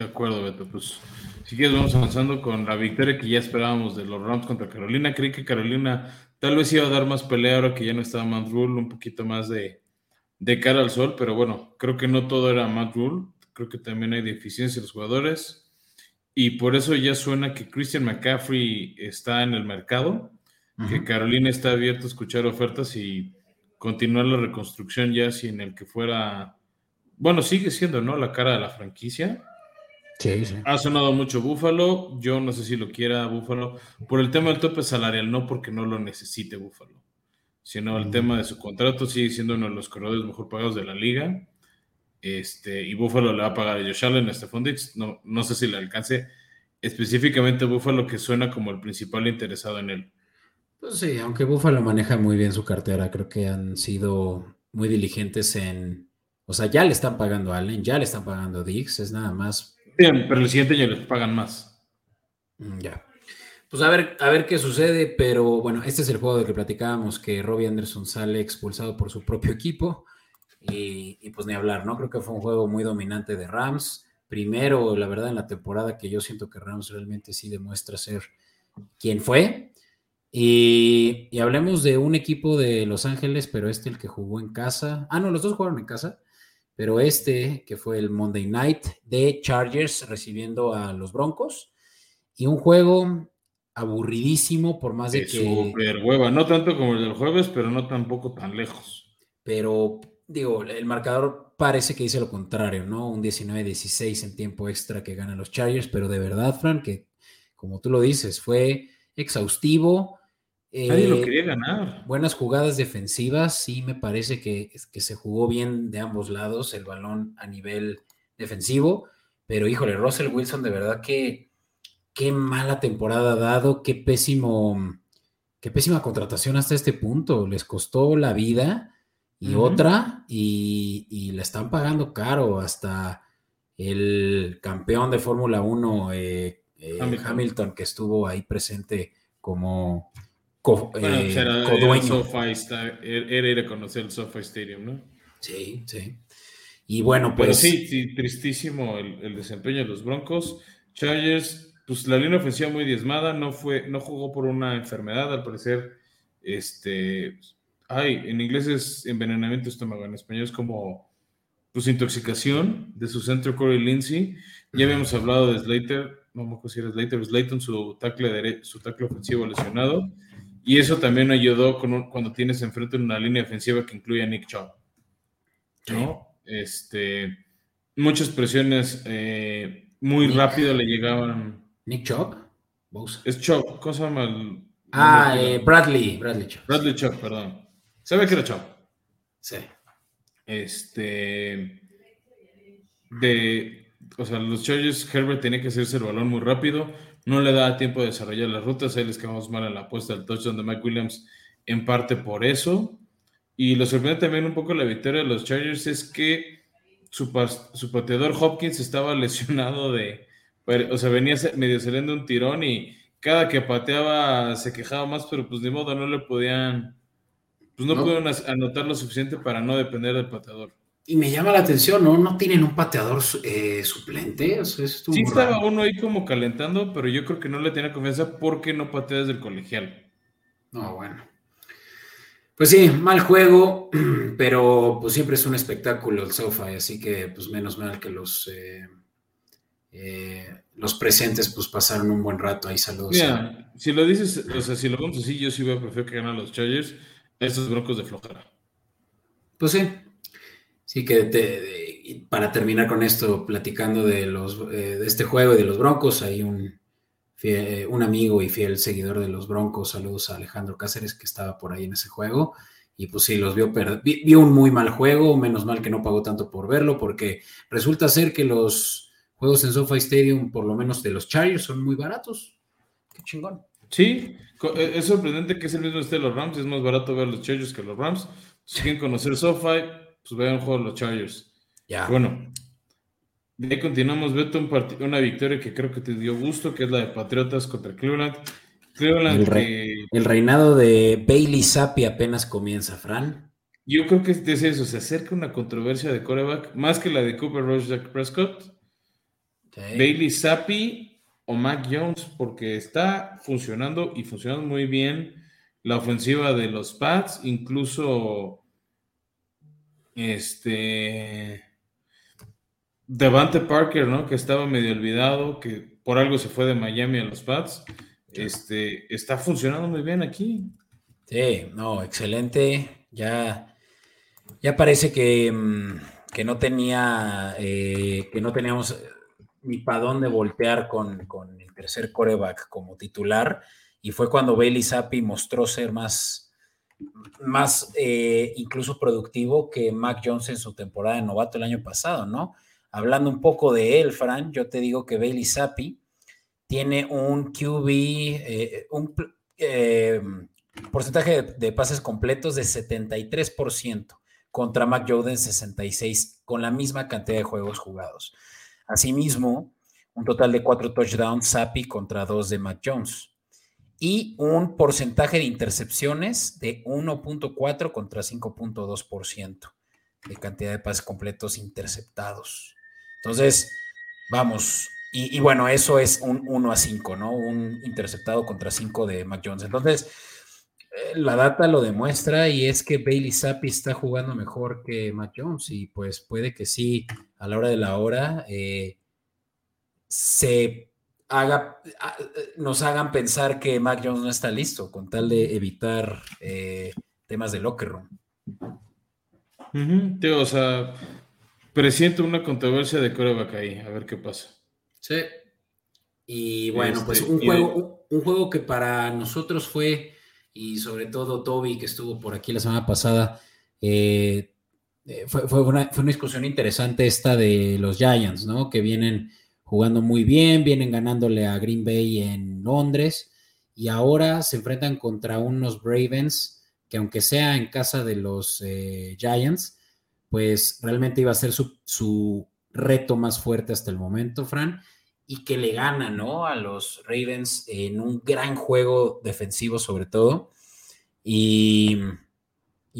De acuerdo, Beto. Pues si quieres, vamos avanzando con la victoria que ya esperábamos de los Rams contra Carolina. Creí que Carolina tal vez iba a dar más pelea ahora que ya no estaba Matt Rule, un poquito más de, de cara al sol, pero bueno, creo que no todo era Matt Rule. Creo que también hay deficiencia en los jugadores. Y por eso ya suena que Christian McCaffrey está en el mercado que Carolina está abierta a escuchar ofertas y continuar la reconstrucción ya sin el que fuera, bueno, sigue siendo, ¿no? La cara de la franquicia. Sí, sí. Ha sonado mucho Búfalo, yo no sé si lo quiera Búfalo, por el tema del tope salarial, no porque no lo necesite Búfalo, sino el tema de su contrato sigue siendo uno de los corredores mejor pagados de la liga. Este, y Búfalo le va a pagar a Josh Allen, a Stephon Dix, no, no sé si le alcance específicamente Búfalo, que suena como el principal interesado en él. Pues sí, aunque Buffalo maneja muy bien su cartera, creo que han sido muy diligentes en. O sea, ya le están pagando a Allen, ya le están pagando a Dix, es nada más. Bien, pero el siguiente año les pagan más. Mm, ya. Pues a ver, a ver qué sucede, pero bueno, este es el juego de que platicábamos, que Robbie Anderson sale expulsado por su propio equipo. Y, y, pues ni hablar, ¿no? Creo que fue un juego muy dominante de Rams. Primero, la verdad, en la temporada que yo siento que Rams realmente sí demuestra ser quien fue. Y, hablemos de un equipo de Los Ángeles, pero este el que jugó en casa. Ah, no, los dos jugaron en casa, pero este que fue el Monday Night de Chargers recibiendo a los Broncos. Y un juego aburridísimo por más de, que... Super hueva, no tanto como el del jueves, pero no tampoco tan lejos. Pero, digo, el marcador parece que dice lo contrario, ¿no? Un 19-16 en tiempo extra que ganan los Chargers, pero de verdad, Frank, que como tú lo dices, fue exhaustivo Nadie lo eh, quería ganar. Buenas jugadas defensivas, sí me parece que, que, se jugó bien de ambos lados el balón a nivel defensivo, pero híjole, Russell Wilson de verdad que qué mala temporada ha dado, qué pésimo, qué pésima contratación hasta este punto, les costó la vida y otra y, y, le están pagando caro hasta el campeón de Fórmula 1, eh, eh, Hamilton. que estuvo ahí presente como co, bueno, eh, era, codueño. Era, ir a conocer el SoFi Stadium, ¿no? Sí, sí. Y bueno, pues. Pero sí, tristísimo el, desempeño de los Broncos. Chargers, pues la línea ofensiva muy diezmada, no fue, no jugó por una enfermedad, al parecer, este, ay, en inglés es envenenamiento estómago, en español es como, pues intoxicación de su centro Corey Lindsay. Ya habíamos hablado de Slater, no me acuerdo si era Slater, Slater, su tackle, su tackle ofensivo lesionado, y eso también ayudó con cuando tienes enfrente una línea ofensiva que incluye a Nick Chubb. ¿no? Este, muchas presiones eh, muy rápido le llegaban. ¿Nick Chubb? Es Chubb, ¿cómo se llama? ah, eh, Bradley, Bradley Chubb. Bradley Chubb, perdón. ¿Sabe que era Chubb? Sí. Este. De. O sea, los Chargers, Herbert tenía que hacerse el balón muy rápido. No le daba tiempo de desarrollar las rutas. Ahí les quedamos mal en la apuesta del touchdown de Mike Williams, en parte por eso. Y lo sorprende también un poco la victoria de los Chargers es que su, su pateador Hopkins estaba lesionado de, o sea, venía medio saliendo un tirón y cada que pateaba se quejaba más, pero pues de modo no le podían, pues no, pudieron anotar lo suficiente para no depender del pateador. Y me llama la atención, ¿no? No tienen un pateador eh, suplente. sí, estaba uno ahí como calentando, pero yo creo que no le tenía confianza porque no patea desde el colegial. No, bueno. Pues sí, mal juego, pero pues siempre es un espectáculo el SoFi, así que pues menos mal que los, eh, eh, los presentes pues pasaron un buen rato ahí, saludos. Mira, si lo dices, o sea, si lo vamos así, yo sí voy a preferir que ganen los Chargers estos broncos de flojera. Pues sí, sí que para terminar con esto, platicando de, los, eh, de este juego y de los broncos, hay un un amigo y fiel seguidor de los Broncos, saludos a Alejandro Cáceres que estaba por ahí en ese juego y pues sí, los vio perder. Vio un muy mal juego, menos mal que no pagó tanto por verlo porque resulta ser que los juegos en SoFi Stadium, por lo menos de los Chargers, son muy baratos. Qué chingón. Sí, e, es sorprendente que es el mismo este de los Rams, es más barato ver los Chargers que los Rams. Si quieren conocer SoFi, pues vean el juego de los Chargers. Ya. Bueno, de ahí continuamos, Beto, una victoria que creo que te dio gusto, que es la de Patriotas contra Cleveland. Cleveland el, reinado de Bailey Zappi apenas comienza, Fran. Yo creo que es eso, se acerca una controversia de coreback, más que la de Cooper Rush Jack Prescott. Bailey Zappi o Mac Jones, porque está funcionando y funcionando muy bien la ofensiva de los Pats, incluso este Devante Parker, ¿no? Que estaba medio olvidado, que por algo se fue de Miami a los Pats. Este, está funcionando muy bien aquí. Sí, no, excelente. Ya, ya parece que, mm, que no tenía, eh, que no teníamos ni para dónde voltear con, el tercer coreback como titular. Y fue cuando Bailey Zappi mostró ser más, más eh, incluso productivo que Mac Jones en su temporada de novato el año pasado, ¿no? Hablando un poco de él, Fran, yo te digo que Bailey Zappi tiene un QB, eh, un eh, porcentaje de, pases completos de 73% contra Mac Jones 66, con la misma cantidad de juegos jugados. Asimismo, un total de cuatro touchdowns Zappi contra dos de Mac Jones. Y un porcentaje de intercepciones de 1.4 contra 5.2% de cantidad de pases completos interceptados. Entonces, vamos, y, bueno, eso es un 1 a 5, ¿no? Un interceptado contra 5 de Mac Jones. Entonces, la data lo demuestra y es que Bailey Zappi está jugando mejor que Mac Jones y pues puede que sí, a la hora de la hora, eh, se haga, nos hagan pensar que Mac Jones no está listo con tal de evitar eh, temas de locker room. o sea, Presiento una controversia de coreback ahí, a ver qué pasa. Sí. Y bueno, pues este, un juego, un, juego que para nosotros fue, y sobre todo Toby, que estuvo por aquí la semana pasada, eh, eh, fue, una, discusión interesante esta de los Giants, ¿no? Que vienen jugando muy bien, vienen ganándole a Green Bay en Londres y ahora se enfrentan contra unos Ravens que aunque sea en casa de los eh, Giants, pues realmente iba a ser su, reto más fuerte hasta el momento, Fran. Y que le gana, ¿no? A los Ravens en un gran juego defensivo sobre todo. Y,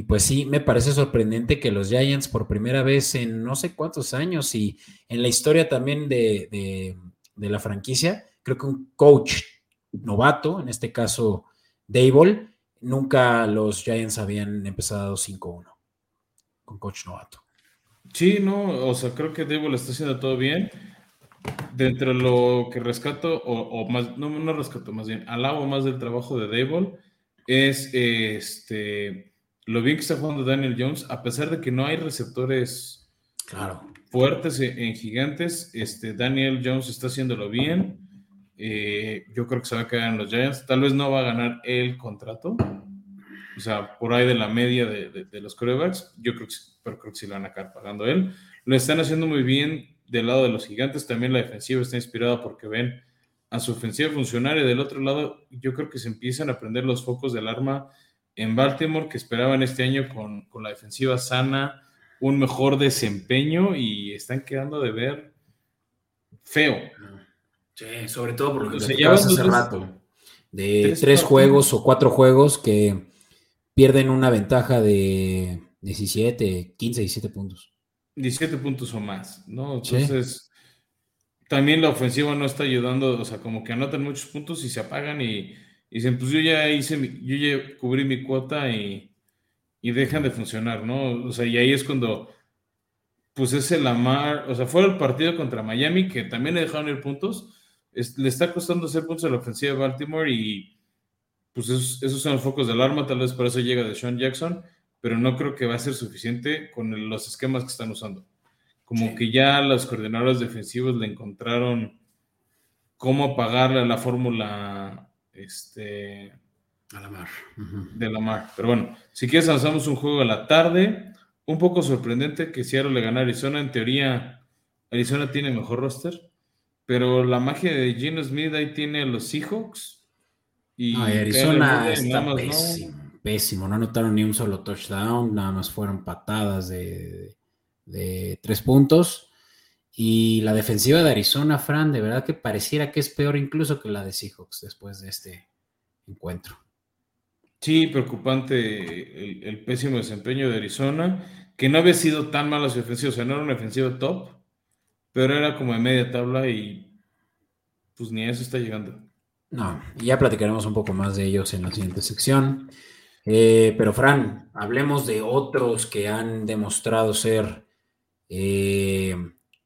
pues sí, me parece sorprendente que los Giants por primera vez en no sé cuántos años y en la historia también de, la franquicia, creo que un coach novato, en este caso Dable, nunca los Giants habían empezado 5-1 con coach novato. Sí, no, o sea, creo que Dable está haciendo todo bien dentro de lo que rescato, o, más, no, no rescato, más bien, alabo más del trabajo de Dable, es este, lo bien que está jugando Daniel Jones, a pesar de que no hay receptores claro. fuertes en, gigantes, este, Daniel Jones está haciéndolo bien. Eh, yo creo que se va a quedar en los Giants. Tal vez no va a ganar el contrato, o sea, por ahí de la media de, los corebacks. Yo creo que, pero creo que sí lo van a acabar pagando él. Lo están haciendo muy bien del lado de los gigantes también la defensiva está inspirada porque ven a su ofensiva funcionar y del otro lado yo creo que se empiezan a prender los focos del arma en Baltimore que esperaban este año con, la defensiva sana, un mejor desempeño y están quedando de ver feo. Sí, sobre todo porque se hace rato. De tres, juegos o cuatro juegos que pierden una ventaja de 17, 15, 17 puntos. 17 puntos o más, ¿no? Entonces, también la ofensiva no está ayudando, o sea, como que anotan muchos puntos y se apagan y, dicen, pues yo ya hice, yo ya cubrí mi cuota y, y, dejan de funcionar, ¿no? O sea, y ahí es cuando, pues ese Lamar, o sea, fue el partido contra Miami que también le dejaron ir puntos, le está costando hacer puntos a la ofensiva de Baltimore y pues esos, esos son los focos del arma, tal vez por eso llega de Sean Jackson pero no creo que va a ser suficiente con los esquemas que están usando. Como que ya los coordinadores defensivos le encontraron cómo apagarle la fórmula este, a la mar. de la mar. Pero bueno, si quieres lanzamos un juego a la tarde. Un poco sorprendente que Seattle le gana a Arizona. En teoría, Arizona tiene mejor roster. Pero la magia de Gino Smith ahí tiene a los Seahawks. Y Arizona está pésimo, no anotaron ni un solo touchdown, nada más fueron patadas de, tres puntos. Y la defensiva de Arizona, Fran, de verdad que pareciera que es peor incluso que la de Seahawks después de este encuentro. Sí, preocupante el, pésimo desempeño de Arizona, que no había sido tan mala su ofensiva, o sea, no era una ofensiva top, pero era como de media tabla y pues ni a eso está llegando. No, ya platicaremos un poco más de ellos en la siguiente sección. Eh, pero Fran, hablemos de otros que han demostrado ser, eh,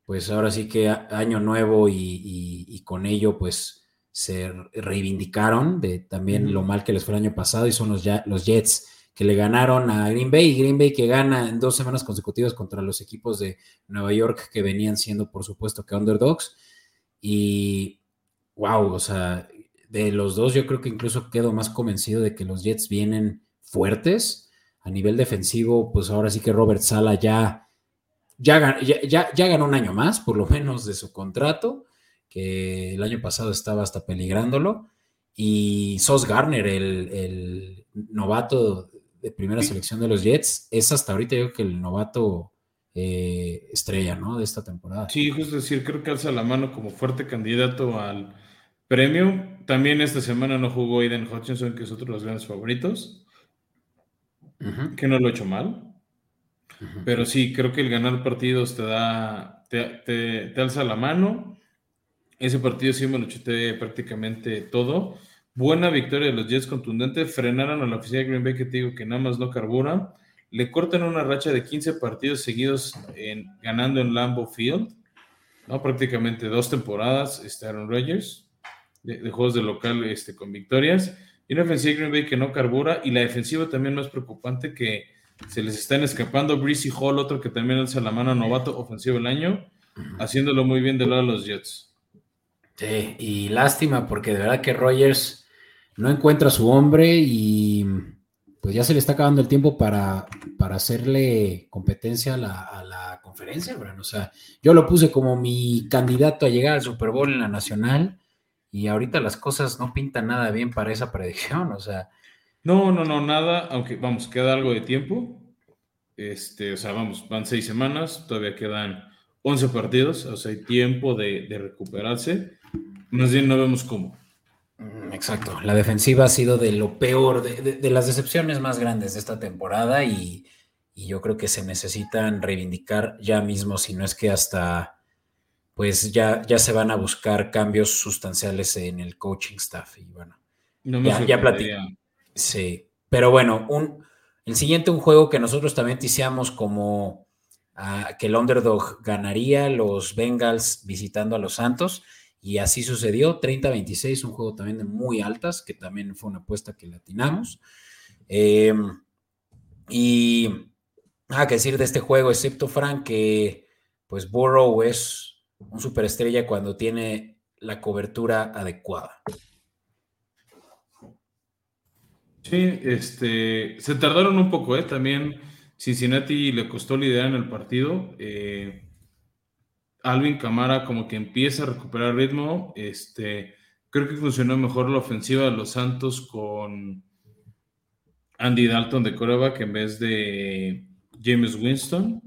pues ahora sí que año nuevo y, con ello pues se reivindicaron de también lo mal que les fue el año pasado y son los, los Jets que le ganaron a Green Bay y Green Bay que gana en dos semanas consecutivas contra los equipos de Nueva York que venían siendo por supuesto que underdogs. Y wow, o sea, de los dos yo creo que incluso quedo más convencido de que los Jets vienen fuertes. A nivel defensivo, pues ahora sí que Robert Sala ya, ya, ya, ya ganó un año más, por lo menos de su contrato, que el año pasado estaba hasta peligrándolo. Y Sos Garner, el, novato de primera selección de los Jets, es hasta ahorita yo creo que el novato eh, estrella, ¿no? De esta temporada. Sí, es decir, creo que alza la mano como fuerte candidato al premio. También esta semana no jugó Aiden Hutchinson, que es otro de los grandes favoritos que no lo he hecho mal. Pero sí, creo que el ganar partidos te da, te, alza la mano. Ese partido sí me lo chuté prácticamente todo. Buena victoria de los Jets contundente. Frenaron a la oficina de Green Bay que te digo que nada más no carbura. Le cortan una racha de 15 partidos seguidos en, ganando en Lambeau Field. ¿no? Prácticamente dos temporadas, este Aaron Rodgers, de, de, juegos de local este, con victorias. Y una ofensiva de Green Bay que no carbura. Y la defensiva también no es preocupante que se les están escapando. Breezy Hall, otro que también alza la mano, novato ofensivo del año, haciéndolo muy bien del lado de los Jets. Sí, y lástima porque de verdad que Rogers no encuentra a su hombre y pues ya se le está acabando el tiempo para, para hacerle competencia a la, a la conferencia, O sea, yo lo puse como mi candidato a llegar al Super Bowl en la nacional y ahorita las cosas no pintan nada bien para esa predicción, o sea. No, no, no, nada, aunque vamos, queda algo de tiempo. Este, o sea, vamos, van seis semanas, todavía quedan 11 partidos, o sea, hay tiempo de, recuperarse. Más bien no vemos cómo. Mm, exacto, la defensiva ha sido de lo peor, de, las decepciones más grandes de esta temporada y, yo creo que se necesitan reivindicar ya mismo, si no es que hasta, pues ya, ya se van a buscar cambios sustanciales en el coaching staff y bueno, no me ya, ya Sí, pero bueno, un, el siguiente un juego que nosotros también ticiamos como que el underdog ganaría los Bengals visitando a los Santos. Y así sucedió, 30-26, un juego también de muy altas, que también fue una apuesta que latinamos. Em, y nada que decir de este juego, excepto Frank, que pues Burrow es un superestrella cuando tiene la cobertura adecuada. Sí, este, se tardaron un poco, ¿eh? También Cincinnati le costó liderar en el partido. Eh, Alvin Camara como que empieza a recuperar ritmo. Este, creo que funcionó mejor la ofensiva de los Santos con Andy Dalton de que en vez de James Winston.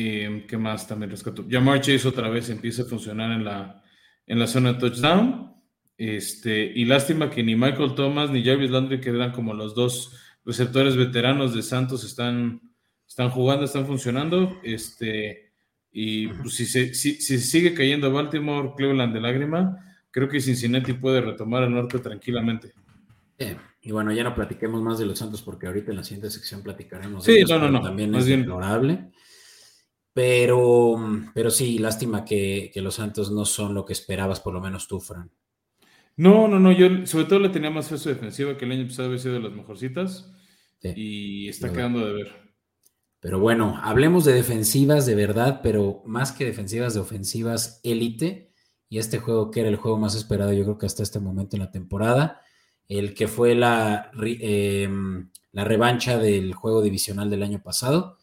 Eh, ¿Qué más también rescató? Jamar Chase otra vez empieza a funcionar en la, en la zona de touchdown. Este, y lástima que ni Michael Thomas ni Jarvis Landry, que eran como los dos receptores veteranos de Santos están, están jugando, están funcionando. Este, y pues, si, se, si, sigue cayendo Baltimore, Cleveland de lágrima, creo que Cincinnati puede retomar el norte tranquilamente. y bueno, ya no platiquemos más de los Santos porque ahorita en la siguiente sección platicaremos. Sí, no, no, no. También es deplorable. Pero, pero sí, lástima que, que, los Santos no son lo que esperabas, por lo menos tú, Fran. No, no, no, yo sobre todo le tenía más fe su defensiva que el año pasado había sido de las mejorcitas y está quedando de ver. Pero bueno, hablemos de defensivas de verdad, pero más que defensivas, de ofensivas élite. Y este juego que era el juego más esperado, yo creo que hasta este momento en la temporada, el que fue la, em, la revancha del juego divisional del año pasado.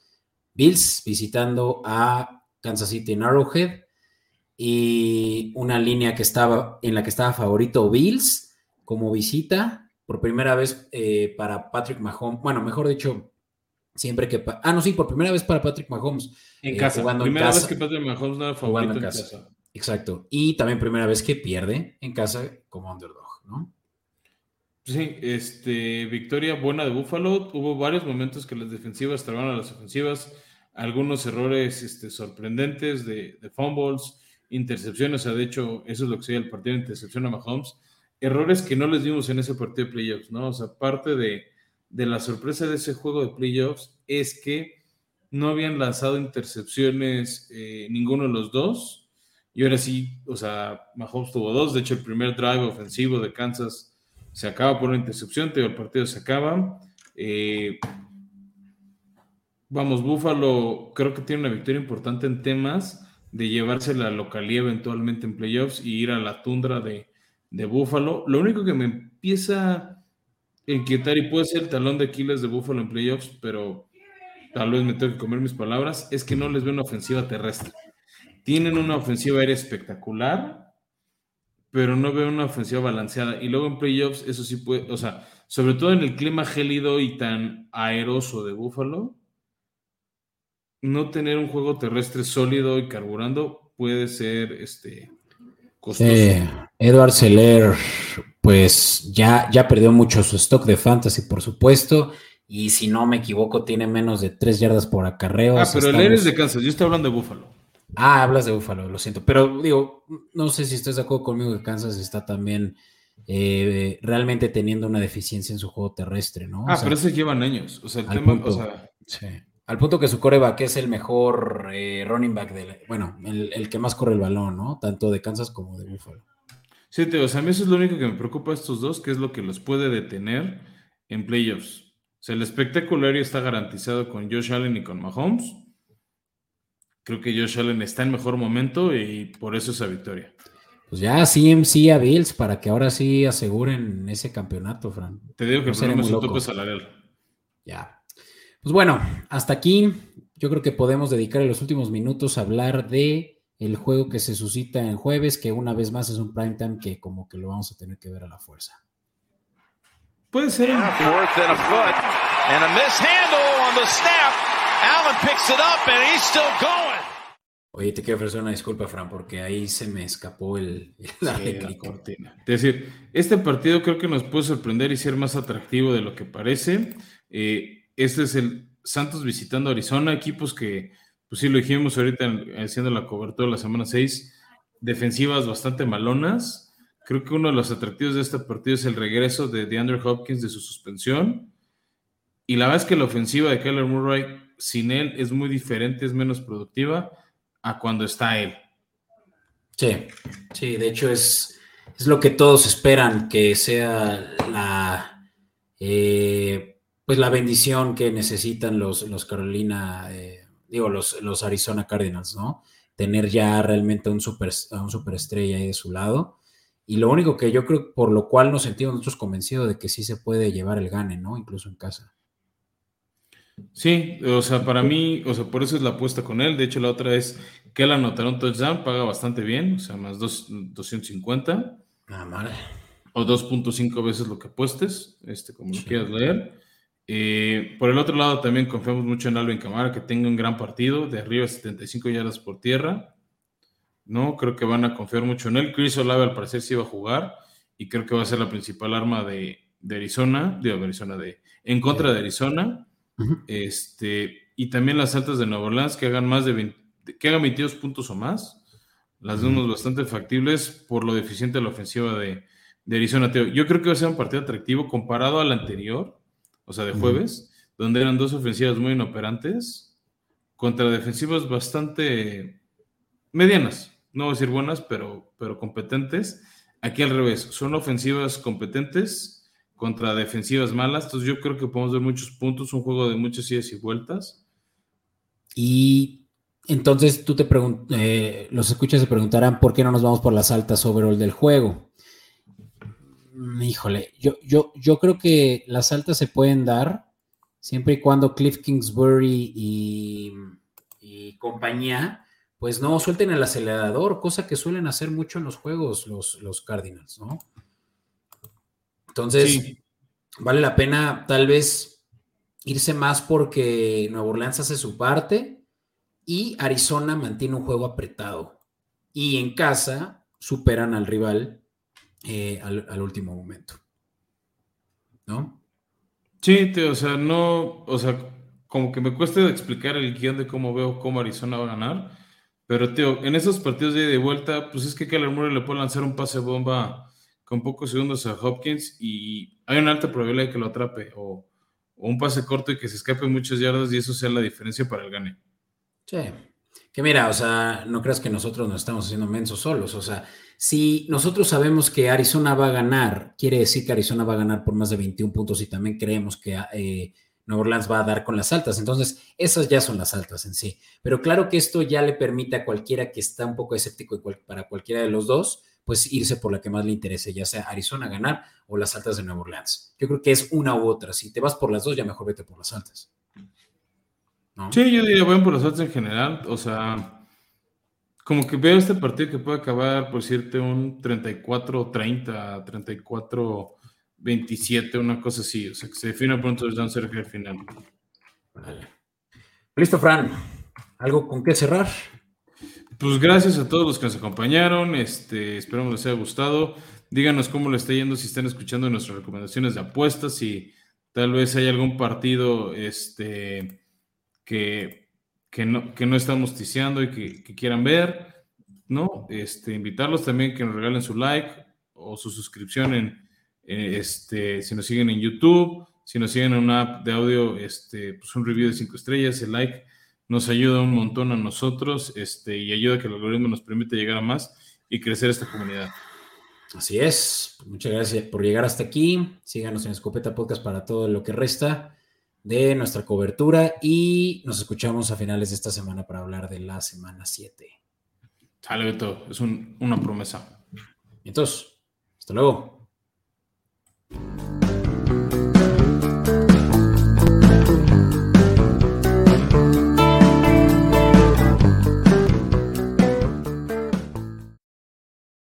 Bills visitando a Kansas City en Arrowhead y una línea que estaba en la que estaba favorito Bills como visita por primera vez eh, para Patrick Mahomes. Bueno, mejor dicho, siempre que. Ah, no, sí, por primera vez para Patrick Mahomes. En eh, casa. primera vez que Patrick Mahomes no era favorito en, casa. Exacto. Y también primera vez que pierde en casa como underdog, ¿no? Sí, este, victoria buena de Buffalo. Hubo varios momentos que las defensivas trabaron a las ofensivas, algunos errores este, sorprendentes de, de fumbles intercepciones, o sea, de hecho, eso es lo que sería el partido de intercepción a Mahomes. Errores que no les dimos en ese partido de playoffs, ¿no? O sea, parte de, la sorpresa de ese juego de playoffs es que no habían lanzado intercepciones eh, ninguno de los dos. Y ahora sí, o sea, Mahomes tuvo dos. De hecho, el primer drive ofensivo de Kansas se acaba por una intercepción, el partido se acaba. Eh, vamos, Buffalo creo que tiene una victoria importante en temas de llevarse la localía eventualmente en playoffs y ir a la tundra de, de Buffalo. Lo único que me empieza a inquietar y puede ser el talón de Aquiles de Buffalo en playoffs, pero tal vez me tengo que comer mis palabras, es que no les veo una ofensiva terrestre. Tienen una ofensiva aérea espectacular, pero no veo una ofensiva balanceada. Y luego en playoffs, eso sí puede, o sea, sobre todo en el clima gélido y tan aeroso de Buffalo, no tener un juego terrestre sólido y carburando puede ser este costoso. Edward Seller, pues ya, ya perdió mucho su stock de fantasy, por supuesto. Y si no me equivoco, tiene menos de tres yardas por acarreo. Ah, pero el es de Kansas, yo estoy hablando de Búfalo. Ah, hablas de Búfalo, lo siento. Pero digo, no sé si estás de acuerdo conmigo que Kansas está también eh, realmente teniendo una deficiencia en su juego terrestre, ¿no? Ah, pero eso llevan años. O sea, el tema, o sea, sí. Al punto que su coreback es el mejor eh, running back, de bueno, el, que más corre el balón, ¿no? Tanto de Kansas como de Buffalo. Sí, te, o sea, a mí eso es lo único que me preocupa a estos dos, que es lo que los puede detener en playoffs. O sea, el espectaculario está garantizado con Josh Allen y con Mahomes. Creo que Josh Allen está en mejor momento y por eso esa victoria. Pues ya CMC a Bills para que ahora sí aseguren ese campeonato, Fran. Te digo que no el tope salarial. Ya, pues bueno, hasta aquí yo creo que podemos dedicar los últimos minutos a hablar de el juego que se suscita en jueves, que una vez más es un prime time que como que lo vamos a tener que ver a la fuerza. Puede ser. Allen picks it up and he's still going. Oye, te quiero ofrecer una disculpa, Fran, porque ahí se me escapó el, la, cortina. Es decir, este partido creo que nos puede sorprender y ser más atractivo de lo que parece. Eh, este es el Santos visitando Arizona, equipos que, pues sí, lo dijimos ahorita haciendo la cobertura la semana 6, defensivas bastante malonas. Creo que uno de los atractivos de este partido es el regreso de DeAndre Hopkins de su suspensión. Y la verdad es que la ofensiva de Keller Murray sin él es muy diferente, es menos productiva a cuando está él. Sí, sí, de hecho es, es lo que todos esperan que sea la, eh, pues la bendición que necesitan los, los Carolina, eh, digo, los, los Arizona Cardinals, ¿no? Tener ya realmente un super, un superestrella ahí de su lado. Y lo único que yo creo, por lo cual nos sentimos nosotros convencidos de que sí se puede llevar el gane, ¿no? Incluso en casa. Sí, o sea, para mí, o sea, por eso es la apuesta con él. De hecho, la otra es que él anotara un touchdown, paga bastante bien, o sea, más dos, 250. Nada mal. O 2.5 veces lo que apuestes, este, como lo quieras leer. Eh, por el otro lado, también confiamos mucho en Alvin Camara, que tenga un gran partido, de arriba 75 yardas por tierra. No, creo que van a confiar mucho en él. Chris Olave al parecer sí va a jugar y creo que va a ser la principal arma de, de Arizona, de Arizona, de, en contra de Arizona este, y también las altas de Nueva Orleans que hagan más de 20, que hagan 22 puntos o más. Las vemos bastante factibles por lo deficiente de la ofensiva de, Arizona. Yo creo que va a ser un partido atractivo comparado al anterior, o sea, de jueves, donde eran dos ofensivas muy inoperantes contra defensivas bastante medianas. No voy a decir buenas, pero, pero competentes. Aquí al revés, son ofensivas competentes contra defensivas malas. Entonces yo creo que podemos ver muchos puntos, un juego de muchas idas y vueltas. Y entonces tú te preguntas, eh, los escuchas se preguntarán por qué no nos vamos por las altas overall del juego. Mm, híjole, yo, yo, yo creo que las altas se pueden dar siempre y cuando Cliff Kingsbury y, y compañía pues no suelten el acelerador, cosa que suelen hacer mucho en los juegos los, los Cardinals, ¿no? Entonces, vale la pena tal vez irse más porque Nueva Orleans hace su parte y Arizona mantiene un juego apretado. Y en casa superan al rival eh, al, último momento. ¿No? Sí, o sea, no, o sea, como que me cuesta explicar el guion de cómo veo cómo Arizona va a ganar. Pero, tío, en esos partidos de ida y vuelta, pues es que Murray le puede lanzar un pase bomba con pocos segundos a Hopkins y hay una alta probabilidad de que lo atrape o, un pase corto y que se escape muchas yardas y eso sea la diferencia para el gane. Sí. Que mira, o sea, no creas que nosotros nos estamos haciendo mensos solos. O sea, si nosotros sabemos que Arizona va a ganar, quiere decir que Arizona va a ganar por más de 21 puntos y también creemos que eh, Nueva Orleans va a dar con las altas. Entonces, esas ya son las altas en sí. Pero claro que esto ya le permite a cualquiera que está un poco escéptico para cualquiera de los dos, pues irse por la que más le interese, ya sea Arizona ganar o las altas de Nueva Orleans. Yo creo que es una u otra. Si te vas por las dos, ya mejor vete por las altas. Sí, yo diría, bueno, por las altas en general. O sea, como que veo este partido que puede acabar, por decirte, un 34-30, 34-27, una cosa así. O sea, que se define pronto el cerca del final. Vale. Listo, Fran. ¿Algo con qué cerrar? Pues gracias a todos los que nos acompañaron. Este, esperamos les haya gustado. Díganos cómo le está yendo si están escuchando nuestras recomendaciones de apuestas, si tal vez hay algún partido este, que, que, no, que no estamos ticiando y que, quieran ver, ¿no? Este, invitarlos también que nos regalen su like o su suscripción en, este, si nos siguen en YouTube, si nos siguen en una app de audio, este, pues un review de cinco estrellas, el like nos ayuda un montón a nosotros este, y ayuda a que el algoritmo nos permite llegar a más y crecer esta comunidad. Así es. Muchas gracias por llegar hasta aquí. Síganos en Escopeta Podcast para todo lo que resta de nuestra cobertura y nos escuchamos a finales de esta semana para hablar de la semana 7. Sale, Beto, es una promesa. Entonces, hasta luego.